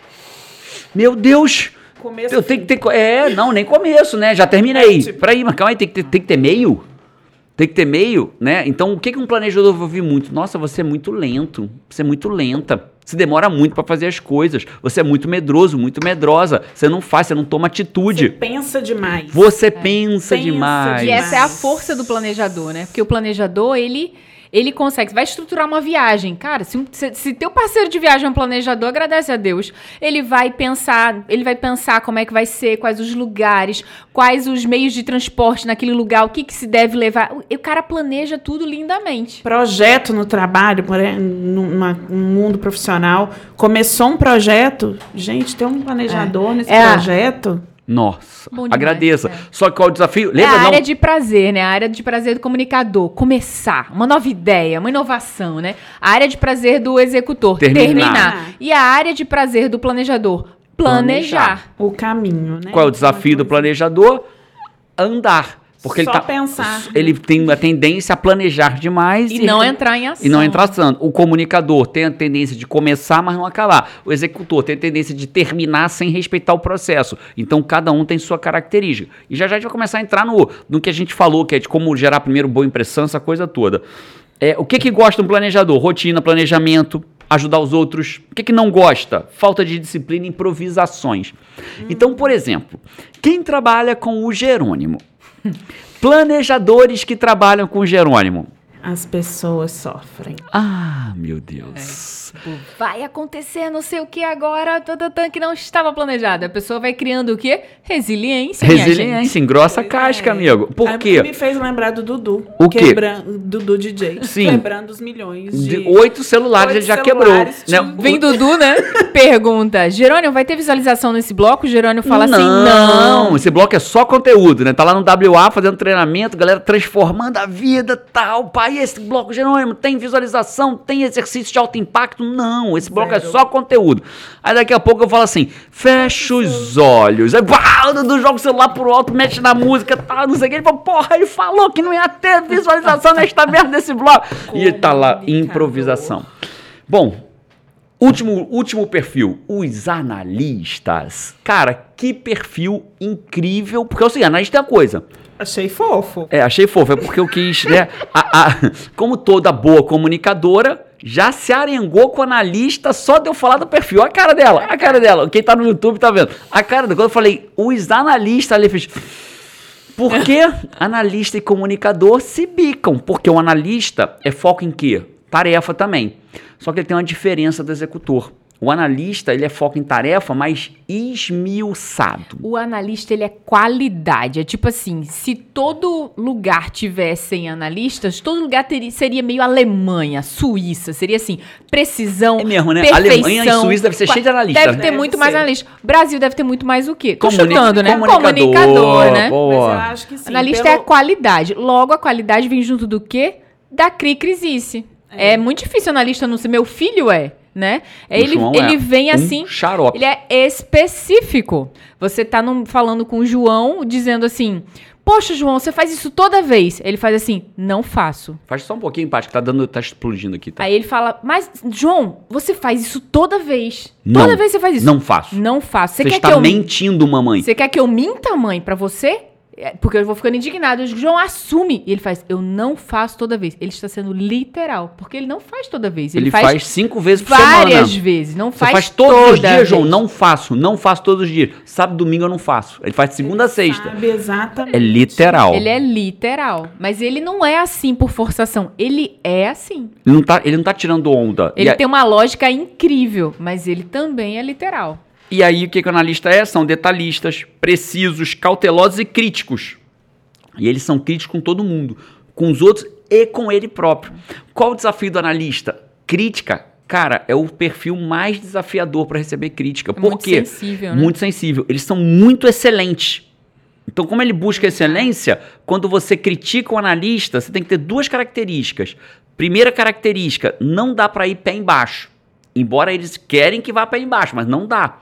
Speaker 1: Meu Deus!
Speaker 3: Começo.
Speaker 1: Eu tenho que ter. É, não, nem começo, né? Já terminei.
Speaker 3: É, tipo-
Speaker 1: Peraí, mas calma aí, tem que, ter, tem que ter meio? Tem que ter meio, né? Então, o que, que um planejador vai ouvir muito? Nossa, você é muito lento. Você é muito lenta. Você demora muito pra fazer as coisas. Você é muito medroso, muito medrosa. Você não faz, você não toma
Speaker 3: Você
Speaker 1: atitude.
Speaker 3: pensa demais.
Speaker 1: Você pensa
Speaker 3: Pensa
Speaker 1: demais.
Speaker 2: E essa é a força do planejador, né? Porque o planejador, ele ele consegue, vai estruturar uma viagem. Cara, se, um- se, se teu parceiro de viagem é um planejador, agradece a Deus. Ele vai pensar, ele vai pensar como é que vai ser, quais os lugares, quais os meios de transporte naquele lugar, o que, que se deve levar. O, o cara planeja tudo lindamente.
Speaker 3: Projeto no trabalho, numa- num mundo profissional. Começou um projeto. Gente, tem um planejador nesse
Speaker 2: É.
Speaker 3: projeto.
Speaker 1: Nossa,
Speaker 2: demais,
Speaker 1: agradeça.
Speaker 2: é.
Speaker 1: Só que qual é o desafio?
Speaker 2: é
Speaker 1: Lembra
Speaker 2: a
Speaker 1: não?
Speaker 2: área de prazer, né? A área de prazer do comunicador. Começar, uma nova ideia, uma inovação, né? A área de prazer do executor.
Speaker 1: Terminar.
Speaker 2: Terminar. E a área de prazer do planejador. Planejar.
Speaker 3: O caminho, né?
Speaker 1: Qual é o desafio do planejador? Andar. Porque ele
Speaker 3: Só
Speaker 1: tá,
Speaker 3: pensar.
Speaker 1: Ele tem uma tendência a planejar demais
Speaker 2: E não entrar em ação.
Speaker 1: e não entrar tanto. O comunicador tem a tendência de começar, mas não acabar. O executor tem a tendência de terminar sem respeitar o processo. Então, cada um tem sua característica. E já já a gente vai começar a entrar no, no que a gente falou, que é de como gerar primeiro boa impressão, essa coisa toda. É, o que que gosta um planejador? Rotina, planejamento, ajudar os outros. O que que não gosta? Falta de disciplina e improvisações. Então, por exemplo, quem trabalha com o Jerônimo? Planejadores que trabalham com Jerônimo.
Speaker 3: as pessoas sofrem.
Speaker 1: Ah, meu Deus.
Speaker 2: Tipo, vai acontecer não sei o que agora, tatatã, que não estava planejado. A pessoa vai criando o quê? Resiliência. minha gente.
Speaker 1: Resiliência, engrossa a casca, amigo. Por
Speaker 3: Aí
Speaker 1: quê?
Speaker 3: Me fez lembrar do Dudu.
Speaker 1: O quê?
Speaker 3: Quebrando, Dudu DJ.
Speaker 1: Sim.
Speaker 3: Quebrando os milhões de...
Speaker 1: De oito celulares
Speaker 3: Oito
Speaker 1: ele já
Speaker 3: celulares,
Speaker 1: quebrou.
Speaker 3: tipo,
Speaker 1: né?
Speaker 2: Vem Dudu, né? Pergunta: Jerônimo, vai ter visualização nesse bloco? O Jerônimo fala
Speaker 1: não,
Speaker 2: assim: não.
Speaker 1: esse bloco é só conteúdo, né? Tá lá no WA fazendo treinamento, galera transformando a vida, tal. Pai, esse bloco, Jerônimo, tem visualização, tem exercício de alto impacto? Não, esse bloco é só conteúdo. Aí daqui a pouco eu falo assim, fecha os olhos. Aí, pá, o Dudu joga o celular pro alto, mexe na música, tal, não sei o que. Ele fala, porra, ele falou que não ia ter visualização nesta merda desse bloco. E ele tá lá, improvisação. Bom, Último, último perfil, os analistas. Cara, que perfil incrível. Porque seguinte, analista é a coisa.
Speaker 3: Achei fofo.
Speaker 1: É, achei fofo, é porque eu quis, né? a- a- como toda boa comunicadora, já se arengou com o analista só de eu falar do perfil. A cara dela, a cara dela. Quem tá no YouTube tá vendo. A cara dela. Quando eu falei, os analistas ali fez. Porque analista e comunicador se bicam. Porque o analista é foco em quê? Tarefa também. Só que ele tem uma diferença do executor. O analista, ele é foco em tarefa, mas esmiuçado.
Speaker 2: O analista, ele é qualidade. É tipo assim, se todo lugar tivessem analistas, todo lugar teria, seria meio Alemanha, Suíça. Seria assim, precisão,
Speaker 1: É mesmo, né?
Speaker 2: perfeição.
Speaker 1: Alemanha e Suíça deve ser cheio de analista,
Speaker 2: Deve
Speaker 1: né?
Speaker 2: ter muito mais
Speaker 3: ser.
Speaker 2: analista. Brasil deve ter muito mais o quê? Tô
Speaker 1: Comuni-
Speaker 2: chutando, né?
Speaker 1: comunicador,
Speaker 2: né?
Speaker 1: pô.
Speaker 3: Mas eu acho que sim.
Speaker 2: Analista
Speaker 3: pelo-
Speaker 2: é a qualidade. Logo, a qualidade vem junto do quê? Da cri-crisice. É. muito difícil analista não ser. Meu filho é, né?
Speaker 1: O
Speaker 2: Ele,
Speaker 1: João
Speaker 2: ele
Speaker 1: é
Speaker 2: vem
Speaker 1: um
Speaker 2: assim.
Speaker 1: xarope.
Speaker 2: Ele é específico. Você tá num- falando com o João, dizendo assim: Poxa, João, você faz isso toda vez. Ele faz assim: Não faço.
Speaker 1: Faz só um pouquinho, Paty, que tá dando, tá explodindo aqui. Tá?
Speaker 2: Aí ele fala: Mas, João, você faz isso toda vez.
Speaker 1: Não,
Speaker 2: toda vez você faz isso.
Speaker 1: Não faço.
Speaker 2: Não faço. Você
Speaker 1: Você
Speaker 2: quer
Speaker 1: está
Speaker 2: que eu
Speaker 1: mentindo, mamãe.
Speaker 2: Você quer que eu minta, mãe, pra você? É, Porque eu vou ficando indignado. O João assume. E ele faz, eu não faço toda vez. Ele está sendo literal. Porque ele não faz toda vez. Ele,
Speaker 1: Ele
Speaker 2: faz,
Speaker 1: faz, cinco vezes por
Speaker 2: várias
Speaker 1: semana.
Speaker 2: vezes. Não
Speaker 1: Você
Speaker 2: faz,
Speaker 1: faz, todos os
Speaker 2: toda
Speaker 1: dias, João.
Speaker 2: vez.
Speaker 1: Não faço. Não faço todos os dias. Sábado, domingo eu não faço. Ele faz de segunda a sexta.
Speaker 3: Sabe exatamente.
Speaker 1: É literal.
Speaker 2: Ele é literal. Mas ele não é assim por forçação. Ele é assim.
Speaker 1: Ele, não tá, ele não tá tirando onda.
Speaker 2: Ele
Speaker 1: e, a-
Speaker 2: tem uma lógica incrível. Mas ele também é literal.
Speaker 1: E aí, o que, que o analista é? São detalhistas, precisos, cautelosos e críticos. E eles são críticos com todo mundo. Com os outros e com ele próprio. Qual o desafio do analista? Crítica. Cara, é o perfil mais desafiador para receber crítica.
Speaker 2: É
Speaker 1: Por
Speaker 2: muito
Speaker 1: quê?
Speaker 2: sensível, né?
Speaker 1: Muito sensível. Eles são muito excelentes. Então, como ele busca excelência, quando você critica o analista, você tem que ter duas características. Primeira característica, não dá para ir pé embaixo. Embora eles querem que vá pé embaixo, mas não dá.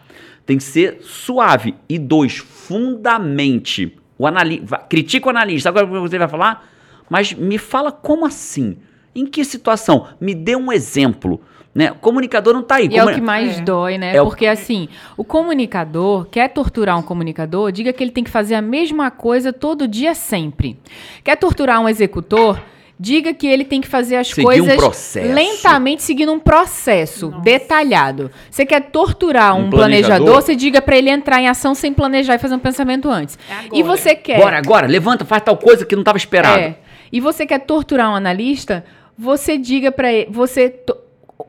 Speaker 1: Tem que ser suave. E dois, fundamente. O anali critica o analista. Agora você vai falar, mas me fala como assim? Em que situação? Me dê um exemplo. Né? O comunicador não tá aí.
Speaker 2: E é o que mais
Speaker 3: É.
Speaker 2: dói, né?
Speaker 1: É o-
Speaker 2: Porque assim, o comunicador quer torturar um comunicador, diga que ele tem que fazer a mesma coisa todo dia sempre. Quer torturar um executor, diga que ele tem que fazer as
Speaker 1: Seguir um
Speaker 2: coisas
Speaker 1: processo.
Speaker 2: lentamente seguindo um processo
Speaker 3: Nossa.
Speaker 2: detalhado. Você quer torturar um,
Speaker 1: Um
Speaker 2: planejador,
Speaker 1: planejador?
Speaker 2: você diga pra ele entrar em ação sem planejar e fazer um pensamento antes.
Speaker 3: É
Speaker 2: E você quer
Speaker 1: Bora, agora, levanta, faz tal coisa que não estava esperado.
Speaker 2: é. E você quer torturar um analista, você diga pra ele, você to-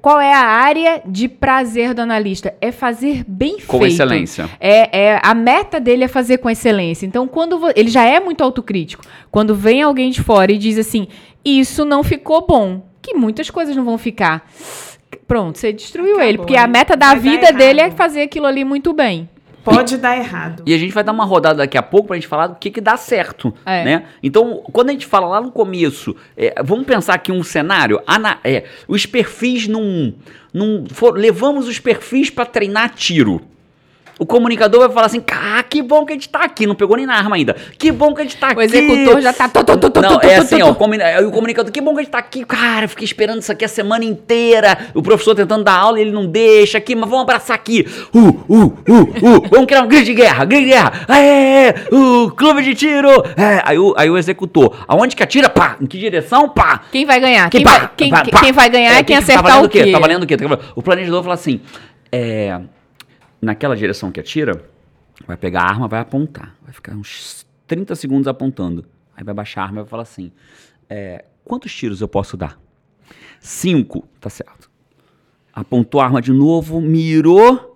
Speaker 2: qual é a área de prazer do analista? É fazer bem
Speaker 1: Com
Speaker 2: feito.
Speaker 1: excelência.
Speaker 2: É, é a meta dele é fazer com excelência. Então, quando ele já é muito autocrítico, quando vem alguém de fora e diz assim, isso não ficou bom, que muitas coisas não vão ficar. Pronto, você destruiu
Speaker 3: Acabou,
Speaker 2: ele, porque a
Speaker 3: né?
Speaker 2: meta da
Speaker 3: Vai
Speaker 2: vida dele é fazer aquilo ali muito bem.
Speaker 3: Pode dar errado.
Speaker 1: E a gente vai dar uma rodada daqui a pouco pra gente falar do que, que dá certo,
Speaker 2: É.
Speaker 1: né? Então, quando a gente fala lá no começo, é, vamos pensar aqui um cenário, ana- é, os perfis num, num for- levamos os perfis pra treinar tiro. O comunicador vai falar assim, ah, que bom que a gente tá aqui, não pegou nem na arma ainda. Que bom que a gente tá aqui.
Speaker 2: O executor já tá... tu, tu, tu,
Speaker 1: Não, é assim, ó,
Speaker 2: tu.
Speaker 1: o comunicador, que bom que a gente tá aqui, cara, fiquei esperando isso aqui a semana inteira, o professor tentando dar aula e ele não deixa aqui, mas vamos abraçar aqui, uh, uh, uh, uh, vamos criar um grito de guerra, grito de guerra, aê, o clube de tiro, é, aí, o, aí o executor, aonde que atira, pá, em que direção, pá,
Speaker 2: Quem vai ganhar? Quem,
Speaker 1: pá,
Speaker 2: vai, quem,
Speaker 1: pá,
Speaker 2: quem- quem vai ganhar é, quem
Speaker 1: que-
Speaker 2: acertar
Speaker 1: tá valendo
Speaker 2: o quê?
Speaker 1: Tá valendo o quê? Tá O planejador fala assim, é, naquela direção que atira, vai pegar a arma, vai apontar, vai ficar uns 30 segundos apontando, aí vai baixar a arma e vai falar assim, é, Quantos tiros eu posso dar? Cinco, tá certo. Apontou a arma de novo, mirou.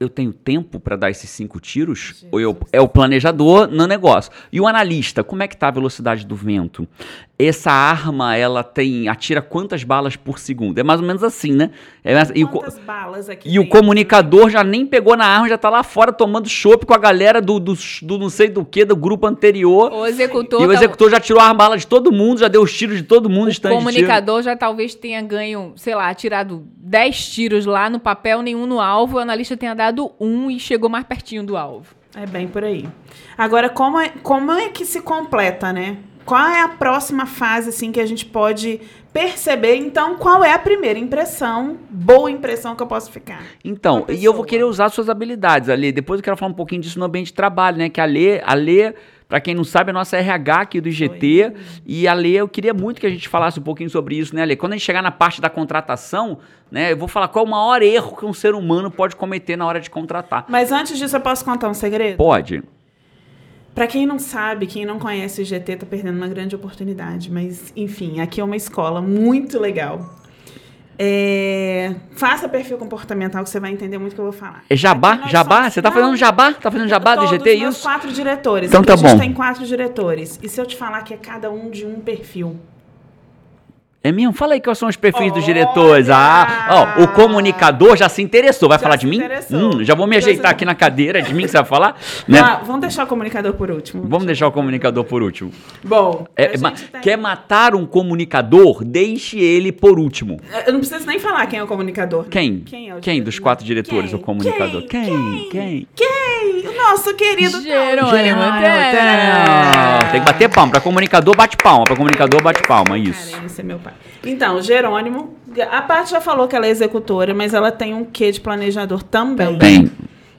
Speaker 1: Eu tenho tempo para dar esses cinco tiros? Ou eu, é o planejador no negócio. E o analista, como é que tá a velocidade do vento? Essa arma, ela tem atira quantas balas por segundo? É mais ou menos assim, né? É mais- e o
Speaker 3: Quantas balas aqui
Speaker 1: e o
Speaker 3: dentro?
Speaker 1: comunicador já nem pegou na arma, já tá lá fora tomando chopp com a galera do, do, do não sei do que, do grupo anterior.
Speaker 2: O executor,
Speaker 1: E o
Speaker 2: tá-
Speaker 1: executor já tirou a bala de todo mundo, já deu os tiros de todo mundo,
Speaker 2: o comunicador já talvez tenha ganho, sei lá, tirado 10 tiros lá no papel, nenhum no alvo, o analista tenha dado um e chegou mais pertinho do alvo.
Speaker 3: É bem por aí. Agora, como é, como é que se completa, né? Qual é a próxima fase, assim, que a gente pode perceber? Então, qual é a primeira impressão, boa impressão que eu posso ficar?
Speaker 1: Então, e eu vou querer usar suas habilidades, Ale. Depois eu quero falar um pouquinho disso no ambiente de trabalho, né? Que a Lê, a Lê, pra quem não sabe, é a nossa RH aqui do IGT. E a Lê, eu queria muito que a gente falasse um pouquinho sobre isso, né, Ale? Quando a gente chegar na parte da contratação, né? Eu vou falar qual é o maior erro que um ser humano pode cometer na hora de contratar.
Speaker 3: Mas antes disso, eu posso contar um segredo?
Speaker 1: Pode.
Speaker 3: Pra quem não sabe, quem não conhece o IGT tá perdendo uma grande oportunidade. Mas, enfim, aqui é uma escola muito legal. É, Faça perfil comportamental que você vai entender muito o que eu vou falar.
Speaker 1: É jabá? Jabá?
Speaker 3: somos-
Speaker 1: Você tá fazendo jabá? Tá fazendo jabá do
Speaker 3: todos
Speaker 1: IGT,
Speaker 3: meus
Speaker 1: isso?
Speaker 3: quatro diretores.
Speaker 1: Então
Speaker 3: Aqui
Speaker 1: tá
Speaker 3: a gente
Speaker 1: bom.
Speaker 3: tem quatro diretores. E se eu te falar que é cada um de um perfil?
Speaker 1: É mesmo? Fala aí quais são os perfis dos
Speaker 3: Olha!
Speaker 1: diretores. Ah, ó, o comunicador já se interessou. Vai
Speaker 3: Já
Speaker 1: falar de mim? Hum, já vou me ajeitar aqui na cadeira. De mim que você vai falar? Né?
Speaker 3: Ah, vamos deixar o comunicador por último.
Speaker 1: Vamos deixar o comunicador por último.
Speaker 3: Bom,
Speaker 1: É,
Speaker 3: a
Speaker 1: ma-
Speaker 3: tem-
Speaker 1: Quer matar um comunicador? Deixe ele por último.
Speaker 3: Eu não preciso nem falar quem é o comunicador.
Speaker 1: Quem?
Speaker 3: Quem é o
Speaker 1: Quem dos quatro diretores,
Speaker 3: Quem?
Speaker 1: o comunicador?
Speaker 3: Quem?
Speaker 1: Quem? Quem?
Speaker 3: Quem? Nosso querido
Speaker 2: Jerônimo
Speaker 1: Jerônimo
Speaker 2: Tena.
Speaker 1: Tem que bater palma. Pra comunicador, bate palma. Pra comunicador, bate palma. Isso.
Speaker 3: Cara, esse é meu pai. Então, Jerônimo, a Paty já falou que ela é executora, mas ela tem um quê de planejador também.
Speaker 1: Tem.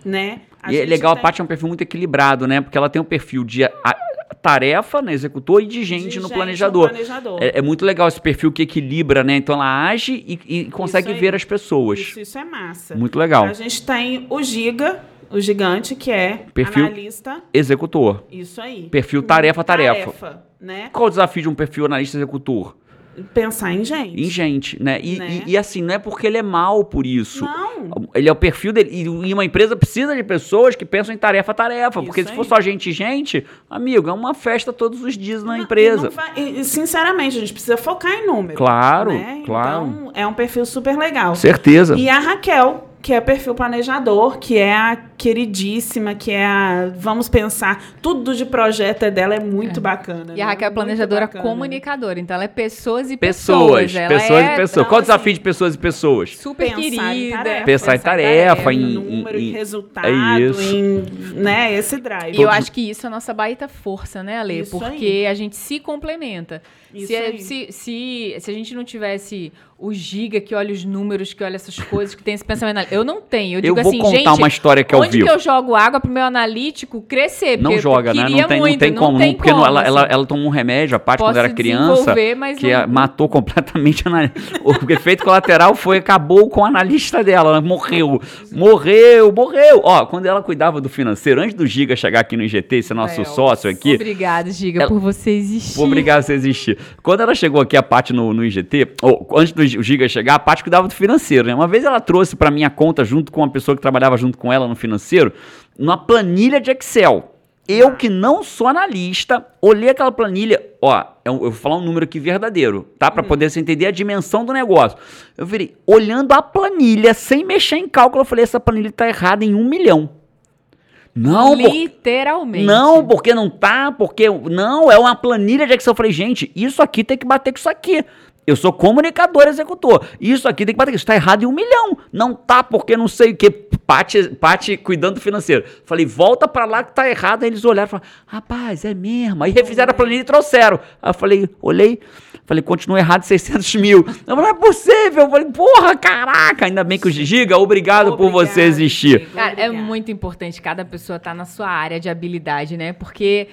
Speaker 3: Né? A
Speaker 1: E é legal, a
Speaker 3: tem-
Speaker 1: Paty é um perfil muito equilibrado, né? Porque ela tem um perfil de a- a- tarefa, né, executor, e de gente,
Speaker 3: de
Speaker 1: no
Speaker 3: gente
Speaker 1: planejador.
Speaker 3: planejador.
Speaker 1: É, é muito legal esse perfil que equilibra, né? Então ela age e, e consegue
Speaker 3: aí.
Speaker 1: ver as pessoas.
Speaker 3: Isso, isso é massa.
Speaker 1: Muito legal.
Speaker 3: A gente tem o Giga, o gigante, que é
Speaker 1: Perfil-
Speaker 3: analista.
Speaker 1: Executor.
Speaker 3: Isso aí.
Speaker 1: Perfil tarefa, tarefa.
Speaker 3: Tarefa, né?
Speaker 1: Qual o desafio de um perfil analista executor?
Speaker 3: Pensar em gente.
Speaker 1: Em gente, né? E,
Speaker 3: Né?
Speaker 1: e- e assim, não é porque ele é mal por isso.
Speaker 3: Não.
Speaker 1: Ele é o perfil dele. E uma empresa precisa de pessoas que pensam em tarefa a tarefa. Porque
Speaker 3: Isso
Speaker 1: se for
Speaker 3: aí.
Speaker 1: só gente e gente, amigo, é uma festa todos os dias na
Speaker 3: Não-
Speaker 1: empresa.
Speaker 3: vai- e- e, sinceramente, a gente precisa focar em número.
Speaker 1: Claro,
Speaker 3: né?
Speaker 1: claro.
Speaker 3: Então, é um perfil super legal.
Speaker 1: Certeza.
Speaker 3: E a Raquel, que é perfil planejador, que é a queridíssima, que é a. Vamos pensar, tudo de projeto é dela é muito bacana.
Speaker 2: E a
Speaker 3: né?
Speaker 2: Raquel é planejadora comunicadora, então ela é pessoas e
Speaker 1: Pessoas,
Speaker 2: pessoas. Ela
Speaker 1: pessoas
Speaker 2: é
Speaker 1: e pessoas.
Speaker 3: então,
Speaker 1: Qual o desafio
Speaker 3: assim,
Speaker 1: de pessoas e pessoas?
Speaker 2: super
Speaker 3: Pensar em
Speaker 2: querida.
Speaker 3: tarefa,
Speaker 1: Pensar em tarefa,
Speaker 3: em
Speaker 1: em-
Speaker 3: número,
Speaker 1: em-
Speaker 3: em, resultado,
Speaker 1: é isso.
Speaker 3: em né, esse drive.
Speaker 2: E eu acho que isso é a nossa baita força, né, Ale?
Speaker 3: Isso
Speaker 2: Porque
Speaker 3: aí.
Speaker 2: a gente se complementa.
Speaker 3: Isso
Speaker 2: Se,
Speaker 3: aí.
Speaker 2: se, se, se a gente não tivesse o Giga que olha os números, que olha essas coisas, que tem esse pensamento. Eu não tenho. Eu digo
Speaker 1: vou
Speaker 2: assim,
Speaker 1: contar
Speaker 2: gente,
Speaker 1: uma história que é ao
Speaker 2: onde
Speaker 1: vivo.
Speaker 2: que eu jogo água pro meu analítico crescer?
Speaker 1: Não
Speaker 2: Porque
Speaker 1: joga, né? Não tem,
Speaker 2: muito,
Speaker 1: não tem como.
Speaker 2: tem
Speaker 1: porque não-
Speaker 2: como,
Speaker 1: ela, ela,
Speaker 2: assim.
Speaker 1: ela tomou um remédio, a parte quando
Speaker 2: Posso
Speaker 1: era criança, que
Speaker 2: não-
Speaker 1: a- matou completamente a O efeito colateral foi, acabou com o analista dela. Ela morreu. Morreu, morreu. Ó, quando ela cuidava do financeiro, antes do Giga chegar aqui no IGT, ser nosso
Speaker 3: É,
Speaker 1: sócio aqui,
Speaker 2: Obrigada, Giga,
Speaker 1: Ela-
Speaker 2: por você existir.
Speaker 1: Obrigado por você existir. Quando ela chegou aqui, a Paty no, no IGT, ou antes do Giga chegar, a Paty cuidava do financeiro, né? Uma vez ela trouxe pra minha conta, junto com uma pessoa que trabalhava junto com ela no financeiro, uma planilha de Excel. Eu que não sou analista, olhei aquela planilha, ó, eu, eu vou falar um número aqui verdadeiro, tá? Pra poder você entender a dimensão do negócio. Eu virei, olhando a planilha, sem mexer em cálculo, eu falei, essa planilha tá errada em um milhão. Não, por-
Speaker 2: Literalmente.
Speaker 1: não, porque não tá, porque. Não, é uma planilha de Excel. Eu falei, gente, isso aqui tem que bater com isso aqui. Eu sou comunicador executor. Isso aqui tem que bater isso. Tá errado em um milhão. Não tá, porque não sei o que. Pati, Pati cuidando do financeiro. Falei, volta pra lá que tá errado. Aí eles olharam e falaram, rapaz, é mesmo. Aí refizeram a planilha e trouxeram. Aí eu falei, olhei. Falei, continua errado 600 mil. Eu falei, não é possível. Eu falei, porra, caraca. Ainda bem que o Giga, obrigado, por você
Speaker 3: Obrigado,
Speaker 1: existir.
Speaker 2: Cara, é muito importante cada pessoa estar na sua área de habilidade, né? Porque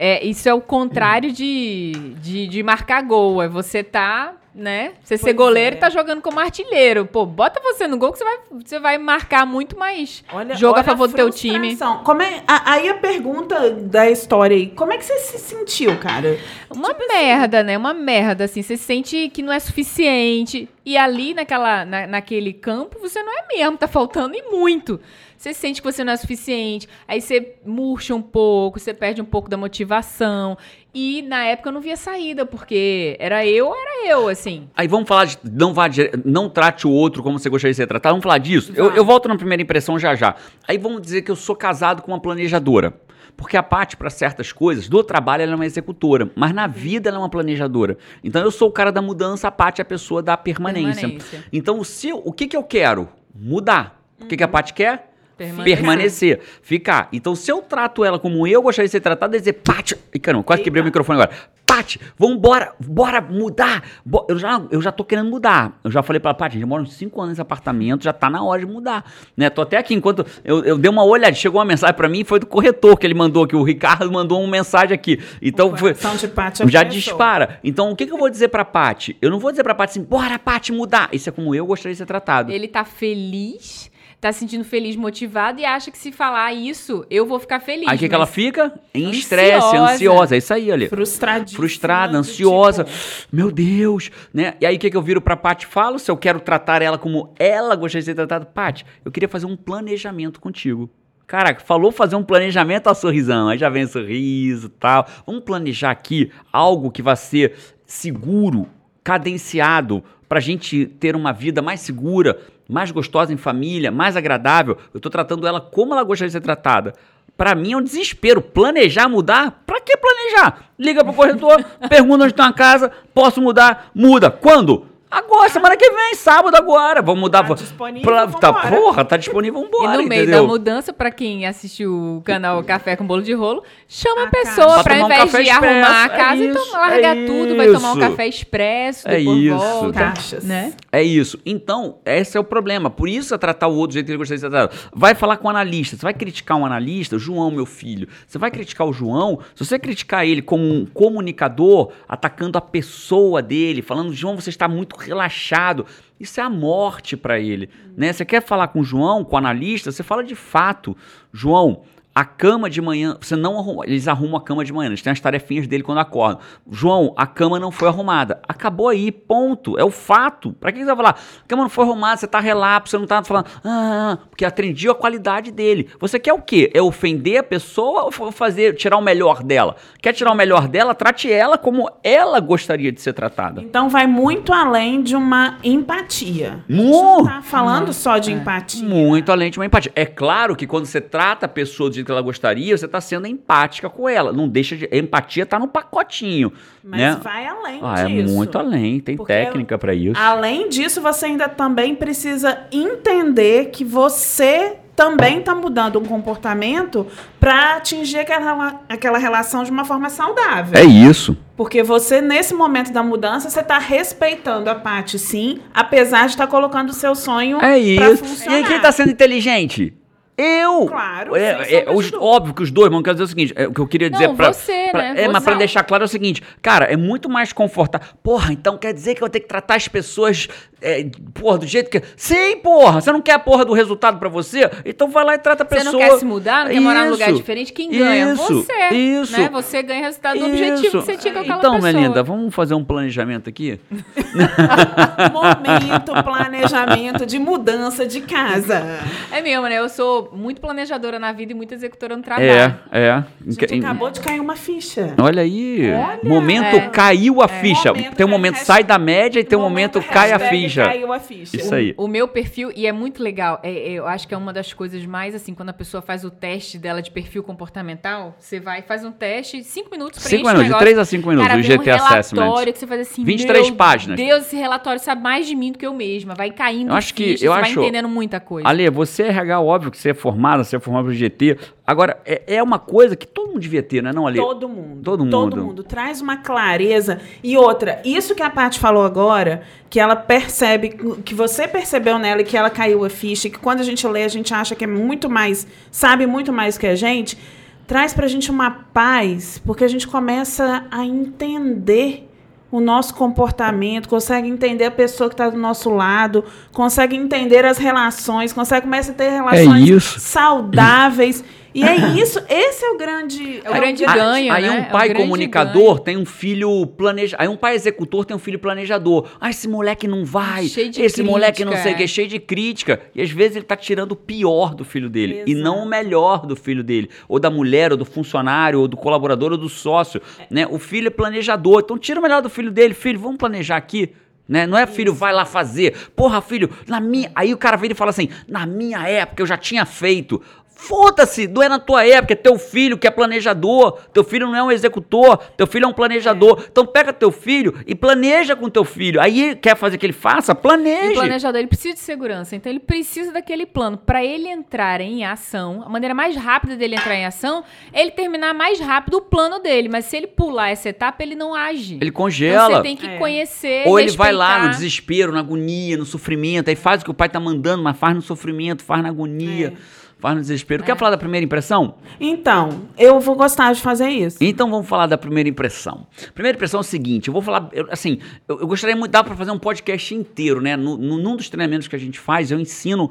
Speaker 2: é, isso é o contrário de, de, de marcar gol. É você tá né? Você ser
Speaker 3: Pois
Speaker 2: goleiro
Speaker 3: é.
Speaker 2: e tá jogando como artilheiro. Pô, bota você no gol que você vai, você vai marcar muito mais jogo
Speaker 3: olha
Speaker 2: a favor do teu time.
Speaker 3: Como é, a- aí a pergunta da história aí, como é que você se sentiu, cara?
Speaker 2: Uma merda, né? Uma merda, assim. Você sente que não é suficiente. E ali naquela, na, naquele campo, você não é mesmo. Tá faltando e muito. Você sente que você não é suficiente. Aí você murcha um pouco, você perde um pouco da motivação. E na época eu não via saída, porque era eu, era eu, assim.
Speaker 1: Aí vamos falar de não vá não trate o outro como você gostaria de ser tratado. Vamos falar disso. Eu, eu volto na primeira impressão já já. Aí vamos dizer que eu sou casado com uma planejadora. Porque a Paty, para certas coisas, do trabalho ela é uma executora, mas na vida ela é uma planejadora. Então eu sou o cara da mudança, a Paty é a pessoa da permanência.
Speaker 2: Permanência.
Speaker 1: Então se, eu- o que, que eu quero? Mudar. O que, que a Paty quer?
Speaker 2: Permanecer.
Speaker 1: Permanecer. Ficar. Então se eu trato ela como eu gostaria de ser tratado, é dizer, Paty... Ih, caramba, quase quebrei o
Speaker 3: Eita.
Speaker 1: microfone agora. Paty, vambora, bora mudar. Bo- Eu já, eu já tô querendo mudar. Eu já falei pra a gente mora uns 5 anos nesse apartamento, já tá na hora de mudar. Né? Tô até aqui, enquanto eu, eu dei uma olhada, chegou uma mensagem pra mim, foi do corretor que ele mandou aqui, o Ricardo mandou uma mensagem aqui. Então foi...
Speaker 3: De Paty
Speaker 1: Já
Speaker 3: começou.
Speaker 1: dispara. Então, o que, que eu vou dizer pra Paty? Eu não vou dizer pra Paty assim, bora, Paty, mudar. Isso é como eu gostaria de ser tratado.
Speaker 2: Ele tá feliz, tá se sentindo feliz, motivado e acha que se falar isso, eu vou ficar feliz.
Speaker 1: Aí o que, que ela fica? Em
Speaker 2: Ansiosa.
Speaker 1: estresse, ansiosa. É isso aí, olha.
Speaker 3: Frustradíssima.
Speaker 1: frustrada,
Speaker 3: do
Speaker 1: ansiosa.
Speaker 3: tipo,
Speaker 1: Meu Deus, né? E aí o que, que eu viro pra Paty e falo? Se eu quero tratar ela como ela gostaria de ser tratada, Paty, eu queria fazer um planejamento contigo. Caraca, falou fazer um planejamento, ó, sorrisão. Aí já vem o sorriso e tal. Vamos planejar aqui algo que vai ser seguro, cadenciado, pra gente ter uma vida mais segura, mais gostosa em família, mais agradável. Eu tô tratando ela como ela gostaria de ser tratada. Pra mim é um desespero. Planejar mudar? Pra que planejar? Liga pro corretor, pergunta onde tem uma casa, posso mudar? Muda. Quando? Agora, semana que vem, sábado agora. Vamos mudar.
Speaker 3: Tá disponível,
Speaker 1: pra- tá, porra, tá disponível,
Speaker 2: E
Speaker 1: vambora,
Speaker 2: no meio
Speaker 1: entendeu?
Speaker 2: da mudança, pra quem assistiu o canal Café com Bolo de Rolo, chama a,
Speaker 3: A
Speaker 2: pessoa
Speaker 3: casa.
Speaker 1: Pra
Speaker 2: pra,
Speaker 1: um
Speaker 2: invés
Speaker 1: café
Speaker 2: de arrumar a
Speaker 1: expresso, é
Speaker 2: casa,
Speaker 1: isso,
Speaker 2: então larga
Speaker 1: é
Speaker 2: tudo, vai tomar um café expresso,
Speaker 1: É
Speaker 2: depois
Speaker 1: isso.
Speaker 2: volta.
Speaker 3: Caixas.
Speaker 2: Né?
Speaker 1: É isso. Então, esse é o problema. Por isso é tratar o outro do jeito que ele gostaria de ser tratado. Vai falar com o analista. Você vai criticar um analista, o João, meu filho. Você vai criticar o João. Se você criticar ele como um comunicador, atacando a pessoa dele, falando, João, você está muito relaxado. Isso é a morte para ele. Né? Você quer falar com o João, com o analista, você fala de fato. João, a cama de manhã, você não arruma, eles arrumam a cama de manhã, eles têm as tarefinhas dele quando acordam. João, a cama não foi arrumada. Acabou aí, ponto. É o fato. Pra que você vai falar? A cama não foi arrumada, você tá relapso, você não tá falando, ah, porque atendiu a qualidade dele. Você quer o quê? É ofender a pessoa ou fa- fazer, tirar o melhor dela? Quer tirar o melhor dela? Trate ela como ela gostaria de ser tratada.
Speaker 3: Então vai muito além de uma empatia.
Speaker 1: Mu-
Speaker 3: não tá falando só de empatia.
Speaker 1: Muito além de uma empatia. É claro que quando você trata a pessoa jeito que ela gostaria, você está sendo empática com ela. Não deixa de. Empatia tá no pacotinho.
Speaker 3: Mas
Speaker 1: né?
Speaker 3: vai além
Speaker 1: Ah, é
Speaker 3: disso.
Speaker 1: muito além. Tem
Speaker 3: Porque
Speaker 1: técnica para isso.
Speaker 3: Além disso, você ainda também precisa entender que você também está mudando um comportamento para atingir aquela, aquela relação de uma forma saudável.
Speaker 1: É isso.
Speaker 3: Porque você, nesse momento da mudança, você está respeitando a parte, sim, apesar de estar colocando o seu sonho
Speaker 1: É
Speaker 3: pra
Speaker 1: isso. E
Speaker 3: funcionar.
Speaker 1: aí, quem tá sendo inteligente? Eu!
Speaker 3: Claro,
Speaker 1: É, é, os- óbvio que os dois, mano, quero dizer o seguinte: é, o que eu queria dizer
Speaker 2: Não,
Speaker 1: pra.
Speaker 2: você,
Speaker 1: pra-
Speaker 2: né?
Speaker 1: É, mas
Speaker 2: Você.
Speaker 1: pra deixar claro é o seguinte, cara, é muito mais confortável. Porra, então quer dizer que eu vou ter que tratar as pessoas, é, porra, do jeito que. Sim, porra! Você não quer a porra do resultado pra você? Então vai lá e trata a
Speaker 2: Você
Speaker 1: pessoa.
Speaker 2: não quer se mudar, não quer morar num lugar
Speaker 1: Isso.
Speaker 2: diferente, quem ganha?
Speaker 1: Isso,
Speaker 2: você.
Speaker 1: isso.
Speaker 2: Né? Você ganha resultado do objetivo que você tinha com aquela
Speaker 1: Então,
Speaker 2: pessoa.
Speaker 1: Melinda, vamos fazer um planejamento aqui?
Speaker 3: Momento, planejamento de mudança de casa.
Speaker 2: É mesmo, né? Eu sou muito planejadora na vida e muito executora no trabalho.
Speaker 1: É, é.
Speaker 3: Gente, acabou de cair uma ficha.
Speaker 1: Olha aí.
Speaker 3: Olha.
Speaker 1: momento
Speaker 2: É.
Speaker 1: caiu a ficha.
Speaker 3: Momento
Speaker 1: tem um momento
Speaker 3: hashtag-
Speaker 1: sai da média e tem um momento, cai a ficha.
Speaker 3: Caiu a ficha.
Speaker 1: Isso aí.
Speaker 2: O meu perfil, e é muito legal, é- é- eu acho que é uma das coisas mais assim, quando a pessoa faz o teste dela de perfil comportamental, você vai e faz um teste, cinco minutos,
Speaker 1: Cinco
Speaker 2: preenche o
Speaker 1: minutos, de
Speaker 2: negócio.
Speaker 1: 3 a 5 minutos,
Speaker 2: Cara,
Speaker 1: o GT
Speaker 2: um
Speaker 1: Assessment.
Speaker 2: relatório que você faz assim,
Speaker 1: 23
Speaker 2: meu
Speaker 1: páginas.
Speaker 2: Deus, esse relatório sabe mais de mim do que eu mesma. Vai caindo
Speaker 1: Eu acho que-
Speaker 2: ficha,
Speaker 1: eu
Speaker 2: você
Speaker 1: acho-
Speaker 2: vai entendendo muita coisa.
Speaker 1: Ale, você é RH, óbvio que você formada, você é formada pro GT. Agora, é, é uma coisa que todo mundo devia ter, não é não, Ale?
Speaker 3: Todo mundo.
Speaker 1: Todo mundo.
Speaker 3: Traz uma clareza. E outra, isso que a Paty falou agora, que ela percebe, que você percebeu nela e que ela caiu a ficha, que quando a gente lê, a gente acha que é muito mais, sabe muito mais que a gente, traz pra gente uma paz, porque a gente começa a entender o nosso comportamento, consegue entender a pessoa que está do nosso lado, consegue entender as relações, consegue começar a ter relações
Speaker 1: isso.
Speaker 3: saudáveis. E é isso, esse é o grande,
Speaker 2: É o grande ganho,
Speaker 1: Aí
Speaker 2: né? É
Speaker 1: um
Speaker 2: o
Speaker 1: pai
Speaker 2: grande
Speaker 1: comunicador
Speaker 2: ganho.
Speaker 1: tem um filho planejador. Aí um pai executor tem um filho planejador. Ah, esse moleque não vai.
Speaker 2: Cheio de
Speaker 1: esse moleque não
Speaker 2: crítica,
Speaker 1: sei o que,
Speaker 2: é.
Speaker 1: cheio de crítica. E às vezes ele tá tirando o pior do filho dele. E não o
Speaker 3: Exato.
Speaker 1: melhor do filho dele. Ou da mulher, ou do funcionário, ou do colaborador, ou do sócio. Né? O filho é planejador. Então tira o melhor do filho dele. Filho, vamos planejar aqui. Né? Não é filho, vai lá fazer. Porra, filho, na minha. Aí o cara vem e fala assim: na minha época eu já tinha feito. Foda-se, não é na tua época, é teu filho que é planejador. Teu filho não é um executor, teu filho é um planejador. Então pega teu filho e planeja com teu filho. Aí quer fazer que ele faça?
Speaker 2: E
Speaker 1: Planeje.
Speaker 2: o planejador, ele precisa de segurança, então ele precisa daquele plano. Para ele entrar em ação, a maneira mais rápida dele entrar em ação é ele terminar mais rápido o plano dele. Mas se ele pular essa etapa, ele não age.
Speaker 1: Ele
Speaker 2: Então
Speaker 1: congela.
Speaker 2: você tem que
Speaker 3: É.
Speaker 2: conhecer,
Speaker 1: Ou ele vai lá no
Speaker 2: respeitar.
Speaker 1: desespero, na agonia, no sofrimento, aí faz o que o pai tá mandando, mas faz no sofrimento, faz na agonia, faz no desespero. Quer falar da primeira impressão?
Speaker 3: Então, eu vou gostar de fazer isso.
Speaker 1: Então vamos falar da primeira impressão. Primeira impressão é o seguinte, eu vou falar, eu, assim, eu, eu gostaria muito, dá para fazer um podcast inteiro, né? No, no- num dos treinamentos que a gente faz, eu ensino, é,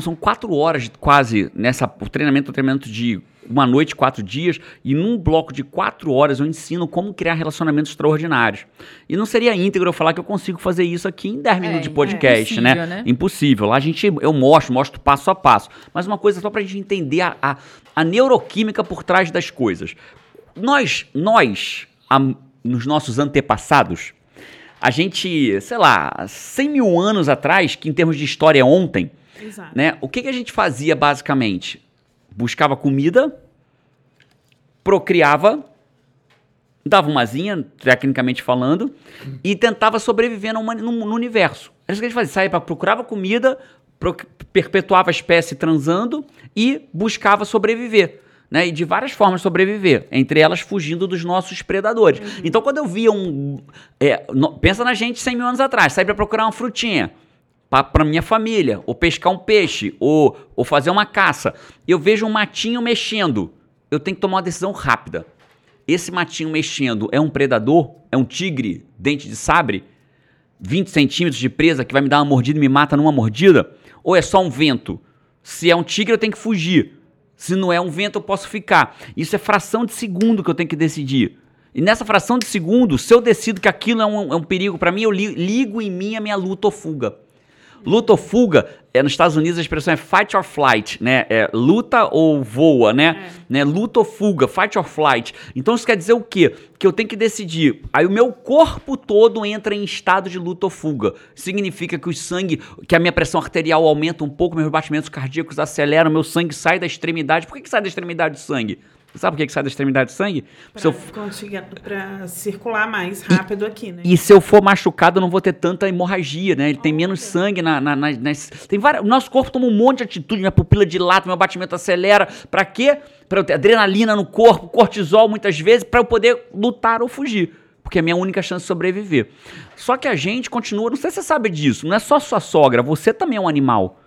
Speaker 1: são quatro horas de- quase, nessa, o treinamento é um treinamento de uma noite, quatro dias, e num bloco de quatro horas eu ensino como criar relacionamentos extraordinários. E não seria íntegro eu falar que eu consigo fazer isso aqui em 10 minutos de
Speaker 2: é
Speaker 1: podcast, né?
Speaker 2: impossível, né?
Speaker 1: Impossível. Lá a gente, eu mostro, mostro passo a passo. Mas uma coisa só pra gente entender a, a, a neuroquímica por trás das coisas. Nós, nós, a- nos nossos antepassados, a gente, sei lá, 100 mil anos atrás, que em termos de história é ontem,
Speaker 3: Exato.
Speaker 1: né? O que, que a gente fazia basicamente? Buscava comida, procriava, dava uma zinha, tecnicamente falando, e tentava sobreviver no, no- no universo. Era isso que a gente fazia, saía pra, procurava comida, pro- perpetuava a espécie transando e buscava sobreviver. Né, e de várias formas sobreviver, entre elas fugindo dos nossos predadores. Então, quando eu via um. é, no- pensa na gente 100 mil anos atrás, sair para procurar uma frutinha para minha família, ou pescar um peixe, ou, ou fazer uma caça. Eu vejo um matinho mexendo. Eu tenho que tomar uma decisão rápida. Esse matinho mexendo é um predador? É um tigre, dente de sabre? 20 centímetros de presa que vai me dar uma mordida e me mata numa mordida? Ou é só um vento? Se é um tigre, eu tenho que fugir. Se não é um vento, eu posso ficar. Isso é fração de segundo que eu tenho que decidir. E nessa fração de segundo, se eu decido que aquilo é um, é um perigo para mim, eu li- ligo em mim a minha luta ou fuga. Luta ou fuga, é, nos Estados Unidos a expressão é fight or flight, né? É luta ou voa, né? né? Luta ou fuga, fight or flight. Então isso quer dizer o quê? Que eu tenho que decidir. Aí o meu corpo todo entra em estado de luta ou fuga. Significa que o sangue, que a minha pressão arterial aumenta um pouco, meus batimentos cardíacos aceleram, meu sangue sai da extremidade. Por que, que sai da extremidade o sangue? Sabe por que, que sai da extremidade sangue? Se eu
Speaker 3: Pra, pra circular mais rápido aqui, né?
Speaker 1: e se eu for machucado, eu não vou ter tanta hemorragia, né? Ele tem menos sangue na, na, na- nas. Tem várias, o nosso corpo toma um monte de atitude, minha pupila dilata, meu batimento acelera. Pra quê? Pra eu ter adrenalina no corpo, cortisol muitas vezes, pra eu poder lutar ou fugir. Porque é a minha única chance de sobreviver. Só que a gente continua, não sei se você sabe disso, não é só sua sogra, você também é um animal.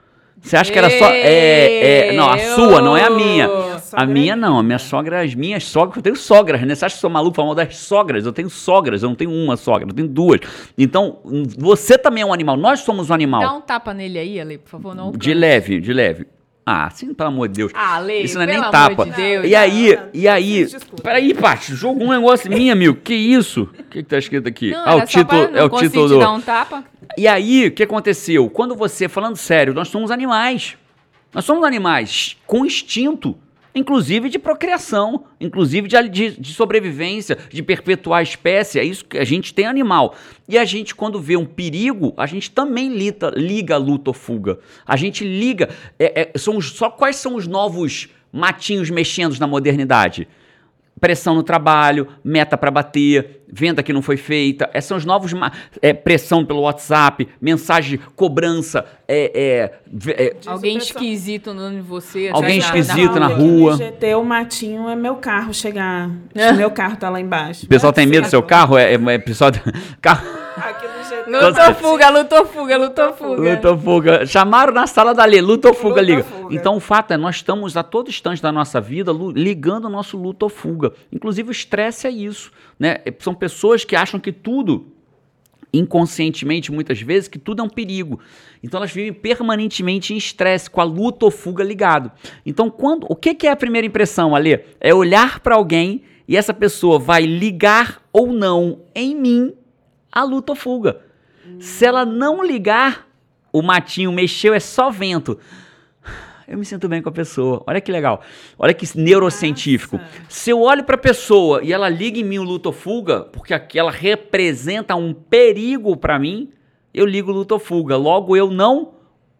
Speaker 1: Você acha que era só. É, é, não, a sua, não é a minha.
Speaker 3: Minha
Speaker 1: A
Speaker 3: sogra
Speaker 1: minha não, a minha sogra, as minhas sogras, eu tenho sogras, né? Você acha que sou maluco falando das sogras? Eu tenho sogras, eu não tenho uma sogra, eu tenho duas. Então, você também é um animal, nós somos um animal.
Speaker 2: Dá um tapa nele aí, Ale, por favor. Não
Speaker 1: De leve, de leve. Ah, sim, pelo amor de Deus.
Speaker 2: Ah, Ale,
Speaker 1: Isso não é
Speaker 2: pelo
Speaker 1: nem
Speaker 2: amor
Speaker 1: tapa.
Speaker 2: de Deus.
Speaker 1: E aí,
Speaker 3: Não,
Speaker 1: e aí. Peraí, Paty, jogou um negócio mim, amigo. Que isso? O que, que tá escrito aqui?
Speaker 2: Não,
Speaker 1: ah, o título, é o título do.
Speaker 2: dar um tapa.
Speaker 1: E aí, o que aconteceu? Quando você, falando sério, nós somos animais. Nós somos animais com instinto, inclusive de procriação, inclusive de, de, de sobrevivência, de perpetuar a espécie. É isso que a gente tem animal. E a gente, quando vê um perigo, a gente também lita, liga luta ou fuga. A gente liga. é, é, são os- só quais são os novos matinhos mexendo na modernidade? Pressão no trabalho, meta para bater, venda que não foi feita. Esses são os novos. é, pressão pelo WhatsApp, mensagem, cobrança, é, é, é,
Speaker 2: Alguém esquisito andando em você.
Speaker 1: Alguém esquisito na rua.
Speaker 3: No GT, o matinho é meu carro chegar.
Speaker 2: É.
Speaker 3: Meu carro tá lá embaixo.
Speaker 1: o pessoal tem medo do seu carro? É, é, é pessoal. carro
Speaker 2: Lutou fuga, lutou fuga, lutou fuga.
Speaker 1: Luta ou fuga. Chamaram na sala da Lê, luta ou fuga,
Speaker 3: Luta ou
Speaker 1: liga.
Speaker 3: fuga.
Speaker 1: Então o fato é, nós estamos a todo instante da nossa vida ligando o nosso luta ou fuga. Inclusive o estresse é isso, né? É- São pessoas que acham que tudo inconscientemente, muitas vezes, que tudo é um perigo. Então elas vivem permanentemente em estresse, com a luta ou fuga ligado. Então, quando, o que, que é a primeira impressão, Alê? É olhar para alguém e essa pessoa vai ligar ou não em mim a luta ou fuga. Se ela não ligar, o matinho mexeu, é só vento. Eu me sinto bem com a pessoa. Olha que legal. Olha que neurocientífico.
Speaker 3: Nossa.
Speaker 1: Se eu olho para a pessoa e ela liga em mim o luto ou fuga, porque aquela representa um perigo para mim, eu ligo o luto ou fuga. Logo, eu não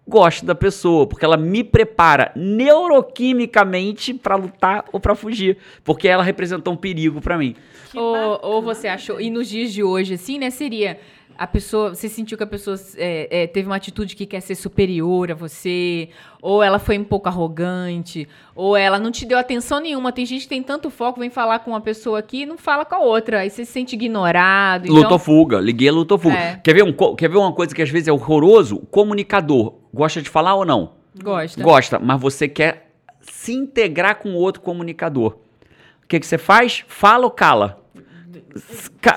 Speaker 1: gosto da pessoa, porque ela me prepara neuroquimicamente para lutar ou para fugir, porque ela representou um perigo para mim.
Speaker 2: Ou, ou você achou, e nos dias de hoje, assim, né, seria a pessoa, você sentiu que a pessoa é, é, teve uma atitude que quer ser superior a você, ou ela foi um pouco arrogante, ou ela não te deu atenção nenhuma. Tem gente que tem tanto foco, vem falar com uma pessoa aqui e não fala com a outra, aí você se sente ignorado. Então,
Speaker 1: ou fuga, liguei a luta ou fuga.
Speaker 2: É.
Speaker 1: Quer, ver um, quer ver uma coisa que às vezes é horroroso? Comunicador gosta de falar ou não?
Speaker 2: gosta.
Speaker 1: Gosta, mas você quer se integrar com outro comunicador. O que, que você faz? Fala ou cala?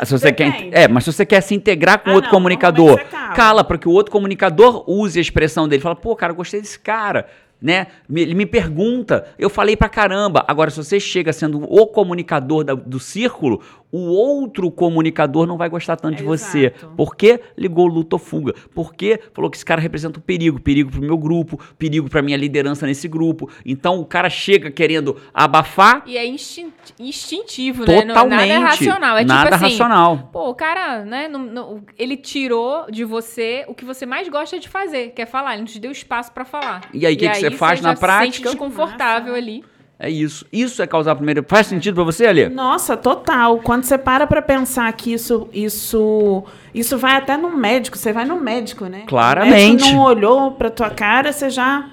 Speaker 1: Se você quer, é, mas se você quer se integrar com
Speaker 3: Ah,
Speaker 1: outro
Speaker 3: não,
Speaker 1: comunicador,
Speaker 3: cala.
Speaker 1: cala para que o outro comunicador use a expressão dele. Fala, pô, cara, eu gostei desse cara, né? Ele me pergunta, eu falei pra caramba. Agora, se você chega sendo o comunicador da- do círculo, o outro comunicador não vai gostar tanto de você.
Speaker 3: Exato.
Speaker 1: Por que ligou luta ou fuga? Porque falou que esse cara representa um perigo, perigo pro meu grupo, perigo pra minha liderança nesse grupo. Então o cara chega querendo abafar
Speaker 2: E é instin- instintivo, né? Não-
Speaker 1: totalmente.
Speaker 2: Nada é racional. É
Speaker 1: nada
Speaker 2: tipo assim,
Speaker 1: racional.
Speaker 2: Pô, o cara, né, não- não- ele tirou de você o que você mais gosta de fazer, que é falar. Ele não te deu espaço pra falar.
Speaker 1: E aí, o que que você faz na
Speaker 2: já se sente
Speaker 1: prática?
Speaker 2: desconfortável ali.
Speaker 1: É isso. Isso é causar primeiro. Faz sentido pra você, Alê?
Speaker 3: Nossa, total. Quando você para pra pensar que isso, isso, isso vai até no médico, você vai no médico, né?
Speaker 1: Claramente.
Speaker 3: O médico não olhou pra tua cara, você já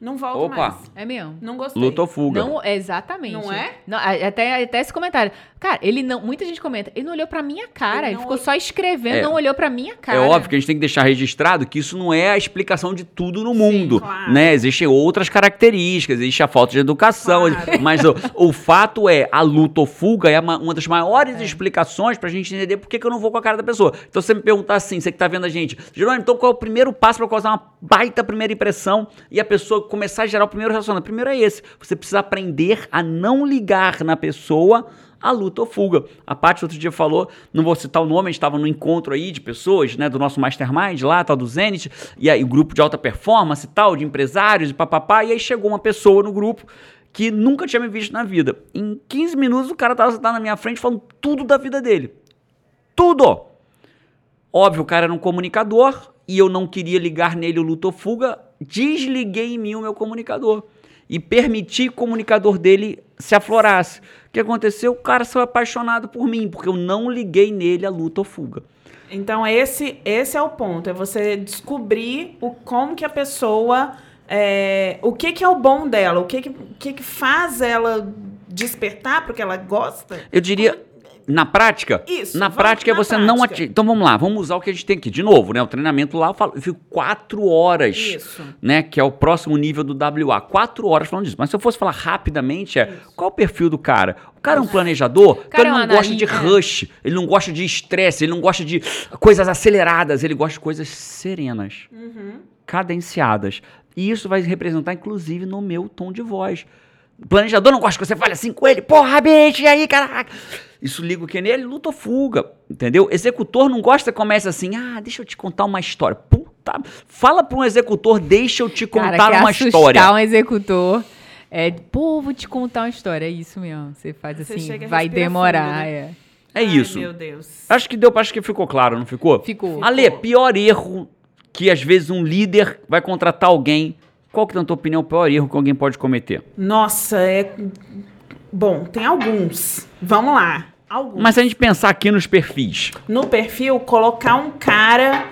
Speaker 3: não volta
Speaker 1: Opa.
Speaker 3: mais.
Speaker 2: É mesmo.
Speaker 3: Não gostei.
Speaker 1: Luta ou fuga.
Speaker 2: Não, exatamente.
Speaker 3: Não é?
Speaker 2: Não, até, até esse comentário. Cara, ele não. Muita gente comenta, ele não olhou pra minha cara.
Speaker 3: Ele
Speaker 2: Ele, ficou
Speaker 3: olhou-
Speaker 2: só escrevendo,
Speaker 1: É.
Speaker 2: não olhou pra minha cara.
Speaker 1: É óbvio que a gente tem que deixar registrado que isso não é a explicação de tudo no mundo,
Speaker 3: claro.
Speaker 1: né? Existem outras características, existe a falta de educação,
Speaker 3: Claro.
Speaker 1: mas o, o fato é, a luta ou fuga é uma, uma das maiores explicações pra gente entender por que, que eu não vou com a cara da pessoa. Então, você me perguntar assim, você que tá vendo a gente, Jerônimo, então qual é o primeiro passo pra causar uma baita primeira impressão e a pessoa começar a gerar o primeiro relacionamento? Primeiro é esse, você precisa aprender a não ligar na pessoa a luta ou fuga. A Paty outro dia falou, não vou citar o nome, a gente estava no encontro aí de pessoas, né, do nosso mastermind lá, tal do Zenit, e aí o grupo de alta performance e tal, de empresários e papapá, e aí chegou uma pessoa no grupo que nunca tinha me visto na vida. Em 15 minutos o cara tava sentado na minha frente falando tudo da vida dele. Tudo! Óbvio, o cara era um comunicador e eu não queria ligar nele o luto ou fuga, desliguei em mim o meu comunicador e permiti que o comunicador dele se aflorasse. O que aconteceu? O cara saiu apaixonado por mim, porque eu não liguei nele a luta ou fuga.
Speaker 3: Então, esse, esse é o ponto. É você descobrir o, como que a pessoa... é, o que que é o bom dela? O que que, que que faz ela despertar porque ela gosta?
Speaker 1: Eu diria, na prática,
Speaker 3: Isso,
Speaker 1: na prática é você não
Speaker 3: prática.
Speaker 1: atingir. Então vamos lá, vamos usar o que a gente tem aqui. De novo, né? O treinamento lá, eu, falo, eu fico quatro horas.
Speaker 3: Isso.
Speaker 1: né, que é o próximo nível do WA. Quatro horas falando disso. Mas se eu fosse falar rapidamente, é qual o perfil do cara? O cara é um planejador, então
Speaker 2: cara
Speaker 1: ele
Speaker 2: é
Speaker 1: não gosta de rush, ele não gosta de estresse, ele não gosta de coisas aceleradas, ele gosta de coisas serenas, cadenciadas. E isso vai representar, inclusive, no meu tom de voz. O planejador não gosta que você fale assim com ele, porra, bicho, e aí, caraca. Isso liga o que nele? Luta ou fuga, entendeu? Executor não gosta que comece assim, ah, deixa eu te contar uma história. Puta, fala para um executor, deixa eu te contar
Speaker 2: Cara,
Speaker 1: uma história.
Speaker 2: um executor. É, pô, vou te contar uma história. É isso mesmo. Você faz
Speaker 3: Você
Speaker 2: assim, vai demorar.
Speaker 3: fundo, né?
Speaker 2: é.
Speaker 1: É
Speaker 3: Ai,
Speaker 1: isso.
Speaker 3: meu Deus.
Speaker 1: Acho que deu, acho que ficou claro, não ficou?
Speaker 2: Ficou.
Speaker 1: Ale, pior erro que às vezes um líder vai contratar alguém. Qual que na tua opinião é o pior erro que alguém pode cometer?
Speaker 3: Nossa, é... Bom, tem alguns. Vamos lá. Alguns.
Speaker 1: Mas se a gente pensar aqui nos perfis,
Speaker 3: no perfil colocar um cara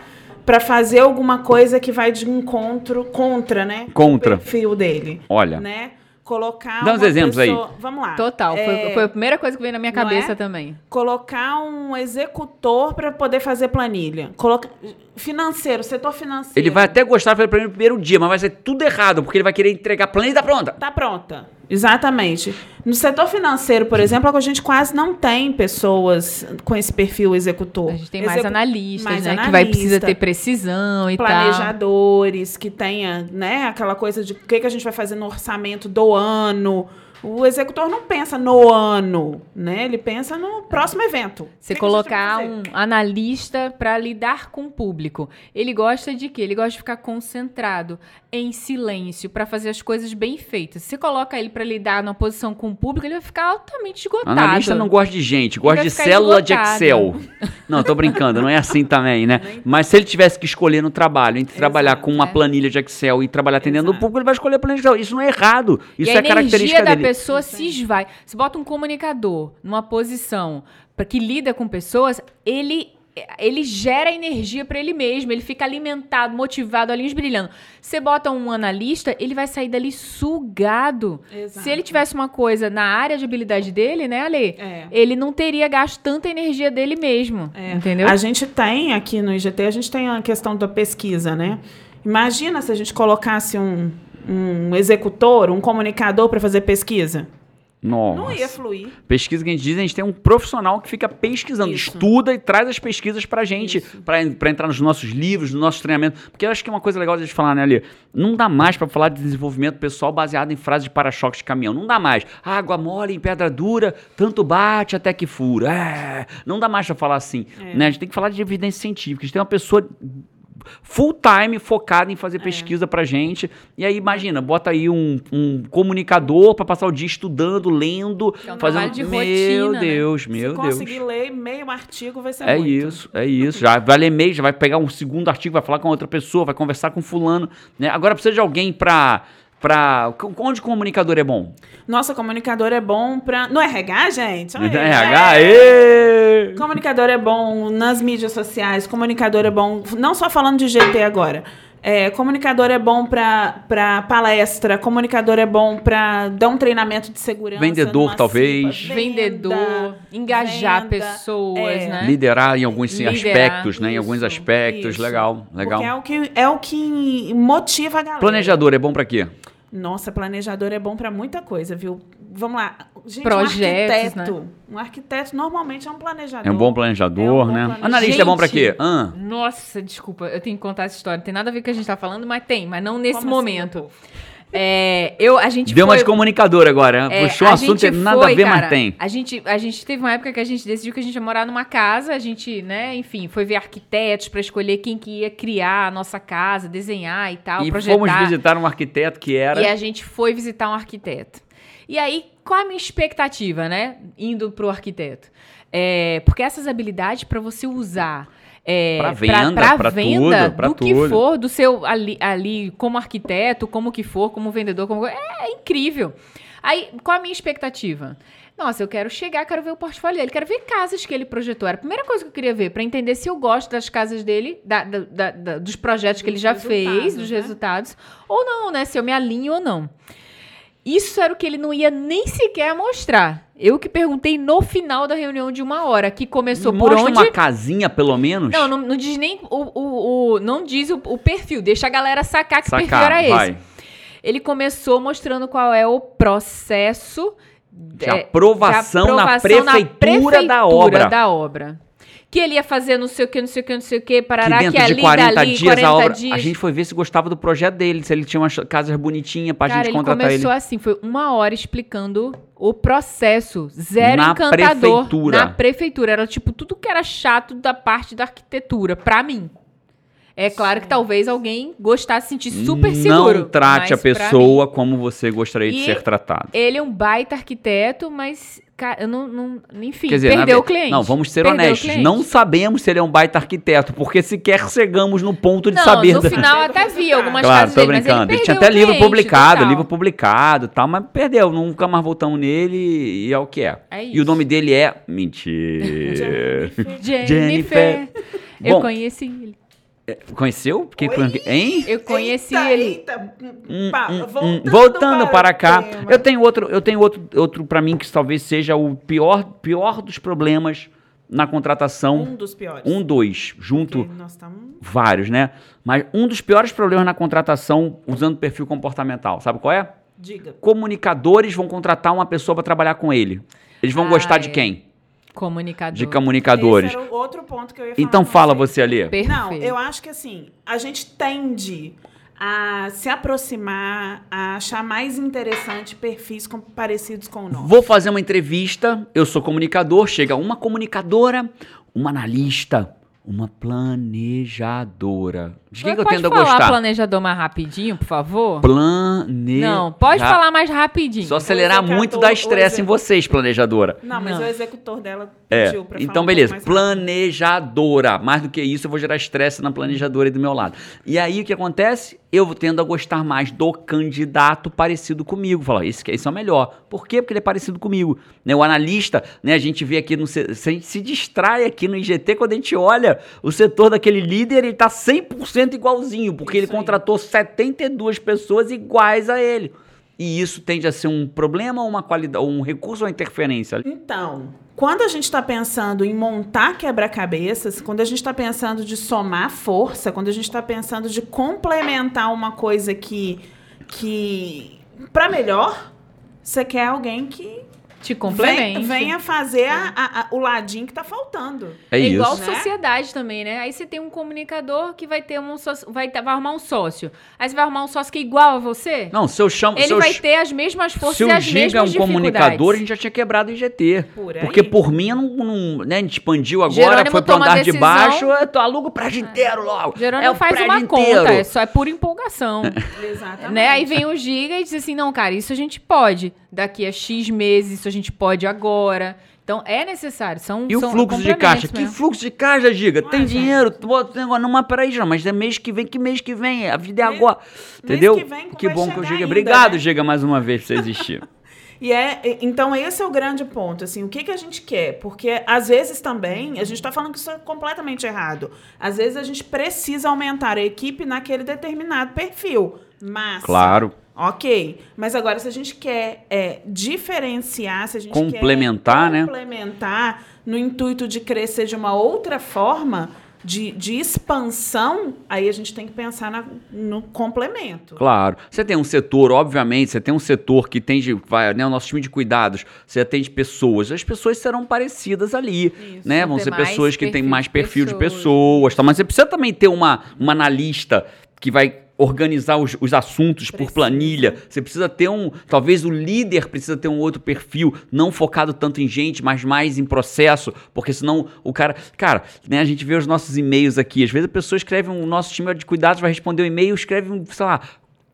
Speaker 3: pra fazer alguma coisa que vai de encontro contra, né?
Speaker 1: Contra.
Speaker 3: O perfil dele.
Speaker 1: olha,
Speaker 3: Né? Colocar
Speaker 1: Dá uns
Speaker 3: uma
Speaker 1: exemplos aí.
Speaker 3: pessoa- Vamos lá.
Speaker 2: Total.
Speaker 3: É,
Speaker 2: Foi, foi a primeira coisa que veio na minha
Speaker 3: não
Speaker 2: cabeça
Speaker 3: é?
Speaker 2: também.
Speaker 3: colocar um executor para poder fazer planilha. Coloca financeiro, setor financeiro.
Speaker 1: Ele vai até gostar de fazer planilha no primeiro dia, mas vai ser tudo errado, porque ele vai querer entregar a planilha e tá pronta.
Speaker 3: Tá pronta. Exatamente. No setor financeiro, por exemplo, a gente quase não tem pessoas com esse perfil executor.
Speaker 2: A gente tem mais
Speaker 3: Execu-
Speaker 2: analistas,
Speaker 3: mais
Speaker 2: né? Que vai precisa
Speaker 3: analista,
Speaker 2: ter precisão e tal.
Speaker 3: planejadores, que tenha, né, aquela coisa de o que, que a gente vai fazer no orçamento do ano. O executor não pensa no ano, né? Ele pensa no próximo evento.
Speaker 2: Você
Speaker 3: O que que
Speaker 2: colocar
Speaker 3: fazer?
Speaker 2: um analista para lidar com o público. Ele gosta de quê? Ele gosta de ficar concentrado, em silêncio, para fazer as coisas bem feitas. Se você coloca ele para lidar numa posição com o público, ele vai ficar altamente esgotado.
Speaker 1: Analista não gosta de gente, gosta de célula de
Speaker 2: esgotado.
Speaker 1: Excel. Não, tô brincando, não é assim também, né? Mas se ele tivesse que escolher no trabalho, entre trabalhar com uma
Speaker 2: é.
Speaker 1: planilha de Excel e trabalhar atendendo o
Speaker 3: Exato.
Speaker 1: público, ele vai escolher a planilha de Excel. Isso não é errado. Isso
Speaker 2: e
Speaker 1: é
Speaker 2: a energia
Speaker 1: característica
Speaker 2: da
Speaker 1: dele.
Speaker 2: Pessoa se esvai. Você bota um comunicador numa posição que lida com pessoas, ele ele gera energia para ele mesmo, ele fica alimentado, motivado, olhinhos brilhando. Você bota um analista, ele vai sair dali sugado.
Speaker 3: Exato.
Speaker 2: Se ele tivesse uma coisa na área de habilidade dele, né, Ale?
Speaker 3: É.
Speaker 2: Ele não teria gasto tanta energia dele mesmo.
Speaker 3: É.
Speaker 2: Entendeu?
Speaker 3: A gente tem aqui no IGT, a gente tem a questão da pesquisa, né? Imagina se a gente colocasse um, um executor, um comunicador para fazer pesquisa.
Speaker 1: Nossa.
Speaker 3: Não ia fluir.
Speaker 1: Pesquisa que a gente diz, a gente tem um profissional que fica pesquisando,
Speaker 3: Isso.
Speaker 1: estuda e traz as pesquisas pra gente, pra pra entrar nos nossos livros, no nosso treinamento. Porque eu acho que é uma coisa legal de a gente falar, né, Ali? Não dá mais pra falar de desenvolvimento pessoal baseado em frases de para-choques de caminhão. Não dá mais. Água mole em pedra dura, tanto bate até que fura. É. Não dá mais pra falar assim.
Speaker 3: É.
Speaker 1: Né? A gente tem que falar de evidência científica. A gente tem uma pessoa full time focada em
Speaker 3: É.
Speaker 1: fazer pesquisa pra gente. E aí, imagina, bota aí um, um comunicador pra passar o dia estudando, lendo,
Speaker 2: é um
Speaker 1: fazendo.
Speaker 2: de
Speaker 1: meu
Speaker 2: rotina, né?
Speaker 1: Deus, meu
Speaker 3: Se
Speaker 1: Deus.
Speaker 3: conseguir ler meio artigo, vai ser
Speaker 1: É
Speaker 3: muito.
Speaker 1: isso, é isso. Já vai ler e-mail, já vai pegar um segundo artigo, vai falar com outra pessoa, vai conversar com fulano. Né? Agora precisa de alguém pra. Pra onde comunicador é bom?
Speaker 3: Nossa, comunicador é bom para no RH, gente. Olha aí.
Speaker 1: RH,
Speaker 3: É. Comunicador é bom nas mídias sociais, comunicador é bom, não só falando de GT agora. É, comunicador é bom para palestra, comunicador é bom para dar um treinamento de segurança.
Speaker 1: Vendedor, talvez.
Speaker 3: CIPA,
Speaker 2: Vendedor,
Speaker 3: venda,
Speaker 2: engajar
Speaker 3: venda,
Speaker 2: pessoas,
Speaker 3: é.
Speaker 2: né?
Speaker 1: Liderar em alguns sim,
Speaker 2: Liderar,
Speaker 1: aspectos, né? Em alguns
Speaker 3: isso,
Speaker 1: aspectos.
Speaker 3: isso.
Speaker 1: Legal, legal.
Speaker 3: Porque é o que, é o que motiva a galera.
Speaker 1: Planejador é bom pra quê?
Speaker 3: Nossa, planejador é bom para muita coisa, viu? Vamos lá. Gente,
Speaker 2: Projetos,
Speaker 3: um arquiteto. Um arquiteto normalmente é um planejador.
Speaker 1: É um bom planejador,
Speaker 3: É um bom
Speaker 1: né?
Speaker 3: planejador.
Speaker 1: Analista é bom pra
Speaker 2: Gente,
Speaker 1: quê? Ah,
Speaker 2: Nossa, desculpa, eu tenho que contar essa história. Não tem nada a ver com o que a gente tá falando, mas tem, mas não nesse
Speaker 3: Como assim,
Speaker 2: momento.
Speaker 3: povo?
Speaker 2: É, eu, a gente
Speaker 1: deu uma
Speaker 2: foi...
Speaker 1: de comunicador agora.
Speaker 2: É,
Speaker 1: Puxou um assunto que nada
Speaker 2: foi,
Speaker 1: a ver,
Speaker 2: cara,
Speaker 1: mas tem.
Speaker 2: A gente, a gente teve uma época que a gente decidiu que a gente ia morar numa casa, a gente, né, enfim, foi ver arquitetos pra escolher quem que ia criar a nossa casa, desenhar e tal,
Speaker 1: E
Speaker 2: projetar.
Speaker 1: fomos visitar um arquiteto que era.
Speaker 2: E a gente foi visitar um arquiteto. E aí, qual a minha expectativa, né? Indo pro arquiteto. É, porque essas habilidades para você usar. É,
Speaker 1: Pra venda,
Speaker 2: pra
Speaker 1: pra
Speaker 2: venda
Speaker 1: tudo, pra
Speaker 2: do que
Speaker 1: tudo.
Speaker 2: for, do seu ali, ali como arquiteto, como que for, como vendedor, como é incrível. Aí, qual a minha expectativa? Nossa, eu quero chegar, quero ver o portfólio dele, quero ver casas que ele projetou. Era a primeira coisa que eu queria ver, para entender se eu gosto das casas dele, da- da- da- da- dos projetos que ele já fez, dos
Speaker 3: né?
Speaker 2: resultados, ou não, né? Se eu me alinho ou não. Isso era o que ele não ia nem sequer mostrar. Eu que perguntei no final da reunião de uma hora, que começou por
Speaker 1: Mostra
Speaker 2: onde.
Speaker 1: uma casinha, pelo menos.
Speaker 2: Não, não, não diz nem o, o, o- não diz o, o perfil, deixa a galera sacar que perfil
Speaker 1: Sacar,
Speaker 2: era esse.
Speaker 1: vai.
Speaker 2: Ele começou mostrando qual é o processo
Speaker 1: De
Speaker 2: é,
Speaker 1: aprovação,
Speaker 2: de
Speaker 1: na
Speaker 2: aprovação na
Speaker 1: prefeitura da obra.
Speaker 2: da obra. Que ele ia fazer não sei o que, não sei o que, não sei o que, parará,
Speaker 1: que
Speaker 2: que, ali,
Speaker 1: de 40
Speaker 2: dali,
Speaker 1: dias
Speaker 2: 40
Speaker 1: a obra.
Speaker 2: dias.
Speaker 1: A gente foi ver se gostava do projeto dele, se ele tinha umas casas bonitinhas pra
Speaker 2: Cara,
Speaker 1: gente
Speaker 2: ele
Speaker 1: contratar
Speaker 2: começou
Speaker 1: ele.
Speaker 2: assim, foi uma hora explicando o processo. Zero
Speaker 1: Na
Speaker 2: encantador.
Speaker 1: prefeitura.
Speaker 2: Na prefeitura. Era tipo tudo que era chato da parte da arquitetura, pra mim. É claro que talvez alguém gostasse, sentir super seguro.
Speaker 1: Não trate a pessoa como você gostaria de
Speaker 2: E-
Speaker 1: ser tratado.
Speaker 2: Ele é um baita arquiteto, mas, cara, eu não. não enfim,
Speaker 1: dizer,
Speaker 2: perdeu o cliente.
Speaker 1: Não, vamos ser
Speaker 2: Perdeu
Speaker 1: honestos. Não sabemos se ele é um baita arquiteto, porque sequer chegamos no ponto de
Speaker 2: Não,
Speaker 1: saber.
Speaker 2: no
Speaker 1: da-
Speaker 2: final até vi algumas
Speaker 1: Claro,
Speaker 2: casas
Speaker 1: tô
Speaker 2: dele, mas
Speaker 1: brincando.
Speaker 2: ele
Speaker 1: tinha até livro publicado, livro publicado tal, mas perdeu. Nunca mais voltamos nele e é o que é.
Speaker 2: É
Speaker 1: E o nome dele é. Mentira.
Speaker 2: Jennifer.
Speaker 1: Jennifer.
Speaker 2: Eu
Speaker 1: Bom,
Speaker 2: conheci ele.
Speaker 1: Conheceu? Que,
Speaker 3: Oi?
Speaker 1: hein?
Speaker 2: Eu conheci
Speaker 3: Eita,
Speaker 2: ele.
Speaker 3: eita.
Speaker 1: Hum,
Speaker 3: Pa-
Speaker 1: hum, hum.
Speaker 3: voltando,
Speaker 1: Voltando para
Speaker 3: o
Speaker 1: cá,
Speaker 3: tema.
Speaker 1: eu tenho outro, eu tenho outro, outro para mim que talvez seja o pior, pior dos problemas na contratação.
Speaker 3: Um dos piores.
Speaker 1: Um, dois, junto
Speaker 3: Porque nós estamos...
Speaker 1: vários, né? Mas um dos piores problemas na contratação usando perfil comportamental, sabe qual é?
Speaker 3: Diga.
Speaker 1: Comunicadores vão contratar uma pessoa para trabalhar com ele. Eles vão
Speaker 2: Ah,
Speaker 1: gostar de
Speaker 2: é.
Speaker 1: quem?
Speaker 2: Comunicador.
Speaker 1: De comunicadores.
Speaker 3: Esse era o outro ponto que eu ia falar.
Speaker 1: Então fala
Speaker 3: vocês.
Speaker 1: você ali.
Speaker 2: Perfeito.
Speaker 3: Não, eu acho que assim, a gente tende a se aproximar, a achar mais interessante perfis com- parecidos com o nosso.
Speaker 1: Vou fazer uma entrevista, eu sou comunicador, chega uma comunicadora, uma analista, uma planejadora. De quem que eu
Speaker 2: Pode
Speaker 1: tendo a
Speaker 2: falar
Speaker 1: gostar?
Speaker 2: planejador mais rapidinho, por favor?
Speaker 1: Planeja...
Speaker 2: Não, pode falar mais rapidinho.
Speaker 1: Só acelerar muito dá estresse em vocês, planejadora.
Speaker 3: Não, mas
Speaker 2: Não.
Speaker 3: o executor dela
Speaker 1: É,
Speaker 3: pediu pra falar
Speaker 1: então beleza. Planejadora. Mais do que isso, eu vou gerar estresse na planejadora aí do meu lado. E aí o que acontece? Eu tendo a gostar mais do candidato parecido comigo. Falar, esse, esse é o melhor. Por quê? Porque ele é parecido comigo. Né, o analista, né, a gente vê aqui no. A gente se distrai aqui no IGT quando a gente olha o setor daquele líder, ele tá 100% igualzinho, porque ele
Speaker 3: Isso aí.
Speaker 1: contratou 72 pessoas iguais a ele. E isso tende a ser um problema ou uma qualidade, ou um recurso ou uma interferência?
Speaker 3: Então, quando a gente está pensando em montar quebra-cabeças, quando a gente está pensando de somar força, quando a gente está pensando de complementar uma coisa que, que para melhor, você quer alguém que
Speaker 2: Te
Speaker 3: vem,
Speaker 2: complemente.
Speaker 3: venha fazer a- a- a- o ladinho que tá faltando.
Speaker 1: É,
Speaker 2: É,
Speaker 1: isso.
Speaker 2: igual
Speaker 3: Né?
Speaker 2: sociedade também, né? Aí você tem um comunicador que vai ter um sócio, vai, vai arrumar um sócio. Aí você vai arrumar um sócio que é igual a você.
Speaker 1: Não, se eu chamo.
Speaker 2: Ele
Speaker 1: eu
Speaker 2: vai ter as mesmas forças
Speaker 1: se
Speaker 2: e
Speaker 1: o
Speaker 2: as
Speaker 1: Giga é um comunicador, a gente já tinha quebrado o IGT.
Speaker 3: Por.
Speaker 1: Porque por mim, eu não, não- né, a gente expandiu agora,
Speaker 2: Jerônimo
Speaker 1: foi pro andar de baixo, eu tô alugo o prédio inteiro logo.
Speaker 2: Jerônimo
Speaker 1: é o
Speaker 2: faz
Speaker 1: prédio
Speaker 2: uma
Speaker 1: inteiro.
Speaker 2: conta, é só é pura empolgação.
Speaker 3: Exatamente.
Speaker 2: né? Aí vem o Giga e diz assim: não, cara, isso a gente pode. Daqui a X meses, isso a gente pode agora. Então é necessário. São,
Speaker 1: E o
Speaker 2: são
Speaker 1: fluxo de caixa? Que
Speaker 2: mesmo.
Speaker 1: fluxo de caixa, Giga? Tem
Speaker 3: Ué,
Speaker 1: dinheiro? Tu bota negócio, não, mas peraí, mas é mês que vem, que mês que vem? A vida é
Speaker 3: Mês-
Speaker 1: agora.
Speaker 3: mês
Speaker 1: Entendeu?
Speaker 3: que vem
Speaker 1: que bom que o
Speaker 3: chegar
Speaker 1: Giga.
Speaker 3: ainda,
Speaker 1: Obrigado,
Speaker 3: né?
Speaker 1: Giga, mais uma vez por você existir.
Speaker 3: E é, então esse é o grande ponto, assim, o que, que a gente quer? Porque às vezes também, a gente está falando que isso é completamente errado. Às vezes a gente precisa aumentar a equipe naquele determinado perfil. Mas.
Speaker 1: claro.
Speaker 3: Ok. Mas agora, se a gente quer é, diferenciar, se a gente
Speaker 1: Complementar,
Speaker 3: quer
Speaker 1: né?
Speaker 3: complementar no intuito de crescer de uma outra forma, de, de expansão, aí a gente tem que pensar na- no complemento.
Speaker 1: Claro. Você tem um setor, obviamente, você tem um setor que tem de, vai, né, o nosso time de cuidados, você atende pessoas, as pessoas serão parecidas ali,
Speaker 3: Isso.
Speaker 1: né? Vão ser pessoas que têm mais
Speaker 2: de
Speaker 1: perfil de
Speaker 2: pessoas.
Speaker 1: pessoas, tá? mas você precisa também ter uma, uma analista que vai organizar os, os assuntos por
Speaker 3: Precisa.
Speaker 1: planilha. Você precisa ter um, talvez o líder precisa ter um outro perfil, não focado tanto em gente, mas mais em processo, porque senão o cara, cara, né, a gente vê os nossos e-mails aqui, às vezes a pessoa escreve um nosso time de cuidados vai responder um e-mail, escreve um, sei lá,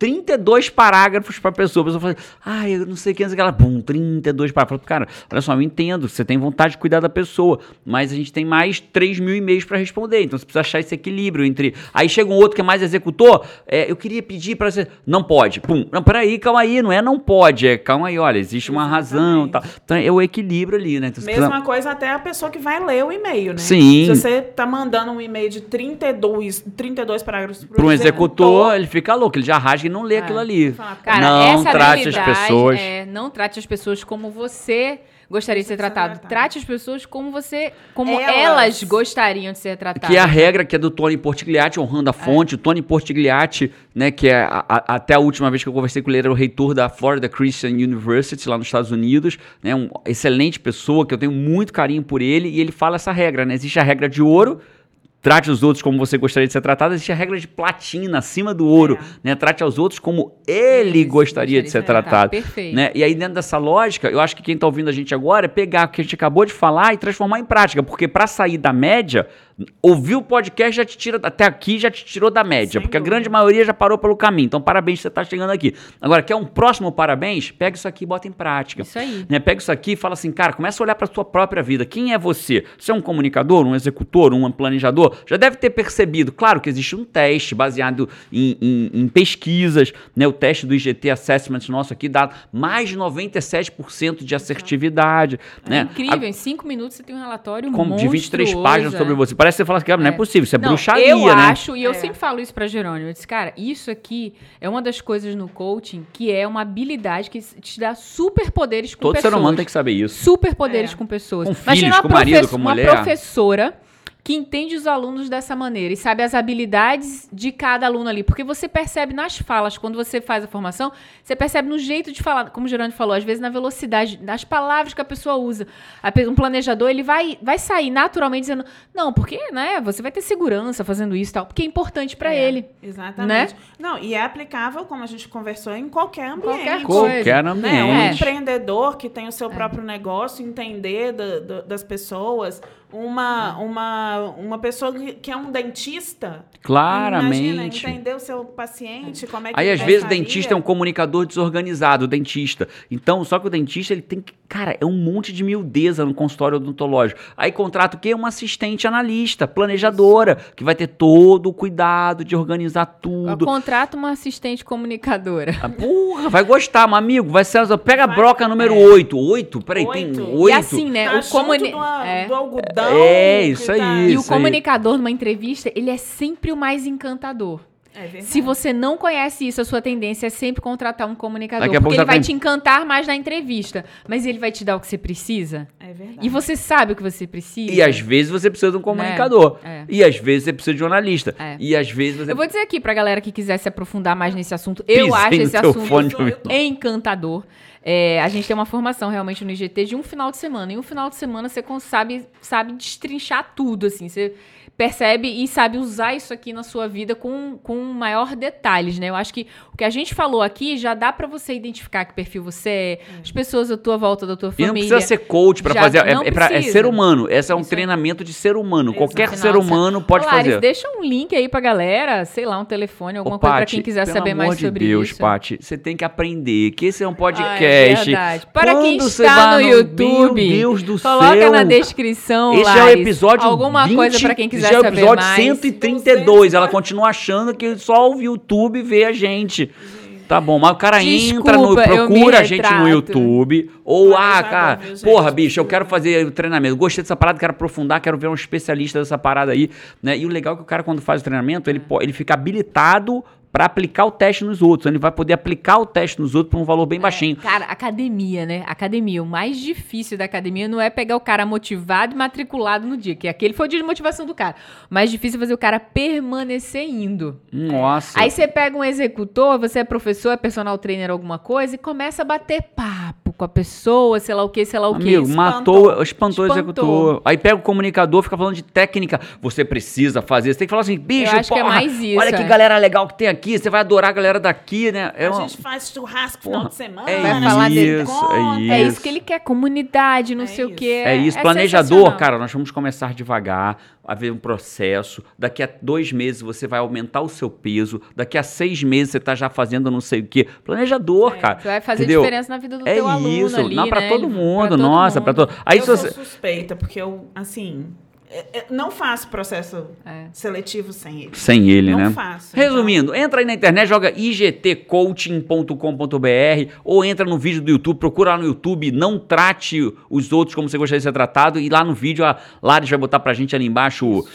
Speaker 1: 32 parágrafos pra pessoa. A pessoa fala, ah, eu não sei quem é aquela. Bum, 32 parágrafos. Cara, olha só, eu entendo, você tem vontade de cuidar da pessoa, mas a gente tem mais 3 mil e-mails pra responder. Então você precisa achar esse equilíbrio entre. Aí chega um outro que é mais executor, é, eu queria pedir pra você. Não pode. Pum. Não, peraí, calma aí, não é não pode. É calma aí, olha, existe uma razão. Tá. Então é o equilíbrio ali, né? Então,
Speaker 3: Mesma
Speaker 1: precisa-
Speaker 3: coisa até a pessoa que vai ler o e-mail, né?
Speaker 1: Sim.
Speaker 3: Se você tá mandando um e-mail de 32, 32 parágrafos
Speaker 1: Pra um executor, ele fica louco, ele já rasga e não lê
Speaker 2: É.
Speaker 1: aquilo ali.
Speaker 3: Fala,
Speaker 2: Cara,
Speaker 1: não
Speaker 2: essa
Speaker 1: trate as pessoas.
Speaker 2: É, não trate as pessoas como você gostaria de ser tratado.
Speaker 3: tratar.
Speaker 2: Trate as pessoas como você, como
Speaker 3: Elas.
Speaker 2: elas, gostariam de ser tratadas.
Speaker 1: Que é a regra que é do Tony Portigliatti, honrando a fonte. O Tony Portigliatti, né, que é a- a- até a última vez que eu conversei com ele, era o reitor da Florida Christian University, lá nos Estados Unidos. Né, um excelente pessoa, que eu tenho muito carinho por ele. E ele fala essa regra, né? Existe a regra de ouro. Trate os outros como você gostaria de ser tratado. Existe a regra de platina, acima do ouro. Né? Trate aos outros como ele
Speaker 2: Isso,
Speaker 1: gostaria de ser tratado.
Speaker 2: Perfeito.
Speaker 1: Né? E aí, dentro dessa lógica, eu acho que quem está ouvindo a gente agora é pegar o que a gente acabou de falar e transformar em prática. Porque para sair da média, ouvir o podcast já te tira, até aqui já te tirou da média.
Speaker 3: Sem
Speaker 1: porque a
Speaker 3: dúvida.
Speaker 1: grande maioria já parou pelo caminho. Então, parabéns, você está chegando aqui. Agora, quer um próximo parabéns? Pega isso aqui e bota em prática.
Speaker 2: Isso aí.
Speaker 1: Né? Pega isso aqui e fala assim, cara, começa a olhar para sua própria vida. Quem é você? Você é um comunicador, um executor, um planejador? Já deve ter percebido. Claro que existe um teste baseado em, em- em pesquisas. Né? O teste do IGT Assessment nosso aqui dá mais de 97% de assertividade.
Speaker 2: É
Speaker 1: né?
Speaker 2: incrível, em cinco minutos você tem um relatório
Speaker 1: Como de 23
Speaker 2: monstruoso,
Speaker 1: páginas
Speaker 2: é.
Speaker 1: sobre você. Parece Você fala assim, cara, não é,
Speaker 2: É.
Speaker 1: possível, isso é
Speaker 2: Não,
Speaker 1: bruxaria,
Speaker 2: eu
Speaker 1: né?
Speaker 2: acho, e eu
Speaker 3: É.
Speaker 2: sempre falo isso pra Jerônimo, eu disse, cara, isso aqui é uma das coisas no coaching que é uma habilidade que te dá superpoderes com
Speaker 1: Todo
Speaker 2: pessoas.
Speaker 1: ser humano tem que saber isso.
Speaker 2: Superpoderes
Speaker 3: É.
Speaker 2: com pessoas.
Speaker 1: Com
Speaker 2: Imagina
Speaker 1: filhos,
Speaker 2: uma,
Speaker 1: com marido, com
Speaker 2: uma
Speaker 1: mulher.
Speaker 2: professora que entende os alunos dessa maneira e sabe as habilidades de cada aluno ali. Porque você percebe nas falas, quando você faz a formação, você percebe no jeito de falar, como o Gerônimo falou, às vezes na velocidade, nas palavras que a pessoa usa. Um planejador, ele vai, vai sair naturalmente dizendo, não, porque, né, você vai ter segurança fazendo isso e tal, porque é importante pra
Speaker 3: É,
Speaker 2: ele.
Speaker 3: Exatamente. Não, e é aplicável, como a gente conversou, em qualquer ambiente.
Speaker 2: Qualquer coisa.
Speaker 1: Qualquer
Speaker 3: Né? Um
Speaker 1: ambiente.
Speaker 3: empreendedor que tem o
Speaker 2: É.
Speaker 3: seu próprio negócio, entender da- da- das pessoas. Uma, uma, uma pessoa que é um dentista.
Speaker 1: Claramente.
Speaker 3: Imagina, entender o seu paciente, como é que
Speaker 1: Aí, às vezes, o dentista é um comunicador desorganizado, o dentista. Então, só que o dentista, ele tem que. Cara, é um monte de miudeza no consultório odontológico. Aí contrata o quê? Uma assistente analista, planejadora, que vai ter todo o cuidado de organizar tudo.
Speaker 2: Contrata uma assistente comunicadora.
Speaker 1: Ah, Porra, vai gostar, meu amigo. Vai ser. Pega a broca número
Speaker 3: é.
Speaker 1: 8. 8? Peraí, tem
Speaker 3: Oito.
Speaker 1: 8.
Speaker 2: E assim, né,
Speaker 3: Tá
Speaker 2: o comuni...
Speaker 3: do, a-
Speaker 2: é.
Speaker 3: do algodão.
Speaker 1: É, isso
Speaker 3: tá-
Speaker 1: aí.
Speaker 2: E o
Speaker 1: Isso aí.
Speaker 2: comunicador numa entrevista, ele é sempre o mais encantador.
Speaker 3: É verdade.
Speaker 2: Se você não conhece isso, a sua tendência é sempre contratar um comunicador.
Speaker 1: Daqui a
Speaker 2: Porque ele vai
Speaker 1: aprende-
Speaker 2: te encantar mais na entrevista. Mas ele vai te dar o que você precisa.
Speaker 3: É verdade.
Speaker 2: E você sabe o que você precisa.
Speaker 1: E às vezes você precisa de um comunicador.
Speaker 2: É.
Speaker 1: E às vezes você precisa de um analista.
Speaker 2: É.
Speaker 1: E às vezes você
Speaker 2: Eu vou dizer aqui pra galera que quiser se aprofundar mais nesse assunto. Eu
Speaker 1: Pisei
Speaker 2: acho esse assunto encantador. É, a gente tem uma formação realmente no IGT de um final de semana. Em um final de semana você sabe, sabe destrinchar tudo, assim. Você percebe e sabe usar isso aqui na sua vida com, com maior detalhes, né? Eu acho que o que a gente falou aqui já dá pra você identificar que perfil você é, as pessoas à tua volta, da tua
Speaker 1: E
Speaker 2: família.
Speaker 1: não precisa ser coach pra
Speaker 2: Já
Speaker 1: fazer. É, é, pra- é ser humano. Esse é um
Speaker 3: Isso
Speaker 1: treinamento de ser humano. Qualquer
Speaker 2: Exato.
Speaker 1: ser humano pode
Speaker 2: Ô, Lares,
Speaker 1: fazer.
Speaker 2: deixa um link aí pra galera, sei lá, um telefone, alguma
Speaker 1: Ô,
Speaker 2: coisa pra
Speaker 1: Paty,
Speaker 2: quem quiser
Speaker 1: pelo
Speaker 2: saber
Speaker 1: amor
Speaker 2: mais
Speaker 1: de
Speaker 2: sobre
Speaker 1: Deus,
Speaker 2: isso.
Speaker 1: Paty, você tem que aprender que esse é um podcast.
Speaker 2: É verdade. Para quem
Speaker 1: Quando você
Speaker 2: está no YouTube,
Speaker 1: Deus do
Speaker 2: coloca
Speaker 1: céu.
Speaker 2: na descrição,
Speaker 1: Esse é o episódio
Speaker 2: alguma
Speaker 1: 20,
Speaker 2: coisa pra quem quiser
Speaker 1: é o episódio
Speaker 2: mais.
Speaker 1: 132. Ela continua achando que só o YouTube vê a gente. Tá bom, mas o cara entra no.
Speaker 2: Desculpa, eu me
Speaker 1: Procura a gente no. YouTube. Ou, ah,
Speaker 3: Planejador,
Speaker 1: cara, porra, bicho, eu quero fazer o treinamento. Gostei dessa parada, quero aprofundar, quero ver um especialista dessa parada aí. Né? E o legal é que o cara, quando faz o treinamento, ele, po- ele fica habilitado pra aplicar o teste nos outros. Ele vai poder aplicar o teste nos outros por um valor bem baixinho.
Speaker 2: Cara, academia, né? Academia. O mais difícil da academia não é pegar o cara motivado e matriculado no dia, que aquele foi o dia de motivação do cara. O mais difícil é fazer o cara permanecer indo.
Speaker 1: Nossa.
Speaker 2: Aí você pega um executor, você é professor, é personal trainer, alguma coisa, e começa a bater papo com a pessoa, sei lá o que, sei lá o que.
Speaker 1: Amigo, matou, espantou o
Speaker 2: Espantou.
Speaker 1: executor. Aí pega o comunicador, fica falando de técnica. Você precisa fazer. Você tem que falar assim, bicho,
Speaker 2: Eu acho que é
Speaker 1: porra,
Speaker 2: mais isso,
Speaker 1: olha que
Speaker 2: é.
Speaker 1: galera legal que tem aqui. Você vai adorar a galera daqui, né? É
Speaker 3: a
Speaker 1: uma-
Speaker 3: gente faz churrasco
Speaker 1: Porra,
Speaker 3: final de semana.
Speaker 1: é
Speaker 2: falar
Speaker 3: tem
Speaker 2: dele.
Speaker 1: isso,
Speaker 3: conta.
Speaker 1: é
Speaker 2: É
Speaker 1: isso.
Speaker 2: isso que ele quer, comunidade, não
Speaker 3: É
Speaker 2: sei o
Speaker 3: isso.
Speaker 2: quê.
Speaker 1: É isso, planejador,
Speaker 2: sensacional.
Speaker 1: cara, nós vamos começar devagar, haver um processo. Daqui a dois meses você vai aumentar o seu peso. Daqui a seis meses você tá já fazendo não sei o quê. Planejador, cara.
Speaker 2: Você vai fazer
Speaker 1: entendeu?
Speaker 2: diferença na vida do
Speaker 1: É
Speaker 2: teu aluno
Speaker 1: isso,
Speaker 2: ali,
Speaker 1: não, pra
Speaker 2: né?
Speaker 1: todo mundo,
Speaker 2: pra todo
Speaker 1: nossa, pra
Speaker 2: mundo.
Speaker 1: todo. Aí
Speaker 3: eu sou
Speaker 1: você.
Speaker 3: suspeita, porque eu, assim, é- é- não faço processo
Speaker 2: É.
Speaker 3: seletivo sem ele.
Speaker 1: Sem ele,
Speaker 3: não
Speaker 1: né?
Speaker 3: faço. então.
Speaker 1: Resumindo, entra aí na internet, joga igtcoaching.com.br ou entra no vídeo do YouTube, procura lá no YouTube, não trate os outros como você gostaria de ser tratado e lá no vídeo a Lares vai botar pra gente ali embaixo o,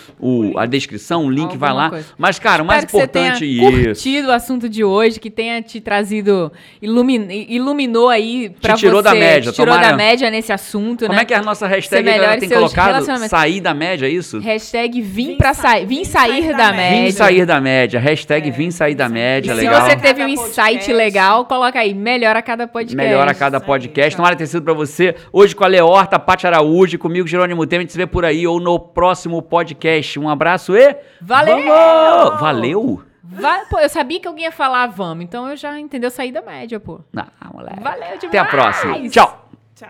Speaker 1: o- a descrição, o link,
Speaker 2: Alguma
Speaker 1: vai lá.
Speaker 2: coisa.
Speaker 1: Mas cara, o mais importante
Speaker 2: que você tenha
Speaker 1: isso.
Speaker 2: curtido o assunto de hoje, que tenha te trazido, ilumin, iluminou aí pra
Speaker 1: tirou
Speaker 2: você.
Speaker 1: da média,
Speaker 2: te tirou
Speaker 1: tomara-
Speaker 2: da média nesse assunto,
Speaker 1: Como
Speaker 2: né?
Speaker 1: é que é a nossa hashtag que ela tem colocado? Sair da média, é isso?
Speaker 2: Hashtag vim,
Speaker 3: Vim
Speaker 2: pra
Speaker 3: sa-
Speaker 2: sair, vim sair da, média.
Speaker 1: Vim sair da média. Hashtag vim sair da média,
Speaker 2: E se
Speaker 1: legal.
Speaker 2: você teve um insight
Speaker 3: podcast.
Speaker 2: legal, coloca aí, melhora cada podcast.
Speaker 1: Melhora a cada podcast. Tomara ter sido pra você. Hoje com a Leorta, Paty Araújo, comigo, Jerônimo Temer. A gente se vê por aí ou no próximo podcast. Um abraço e.
Speaker 2: Valeu!
Speaker 1: Vamos! Valeu?
Speaker 2: Va- Pô, eu sabia que alguém ia falar vamos, então eu já entendeu sair da média, pô.
Speaker 1: Não, moleque.
Speaker 2: Valeu demais!
Speaker 1: Até a próxima. Tchau.
Speaker 3: Tchau.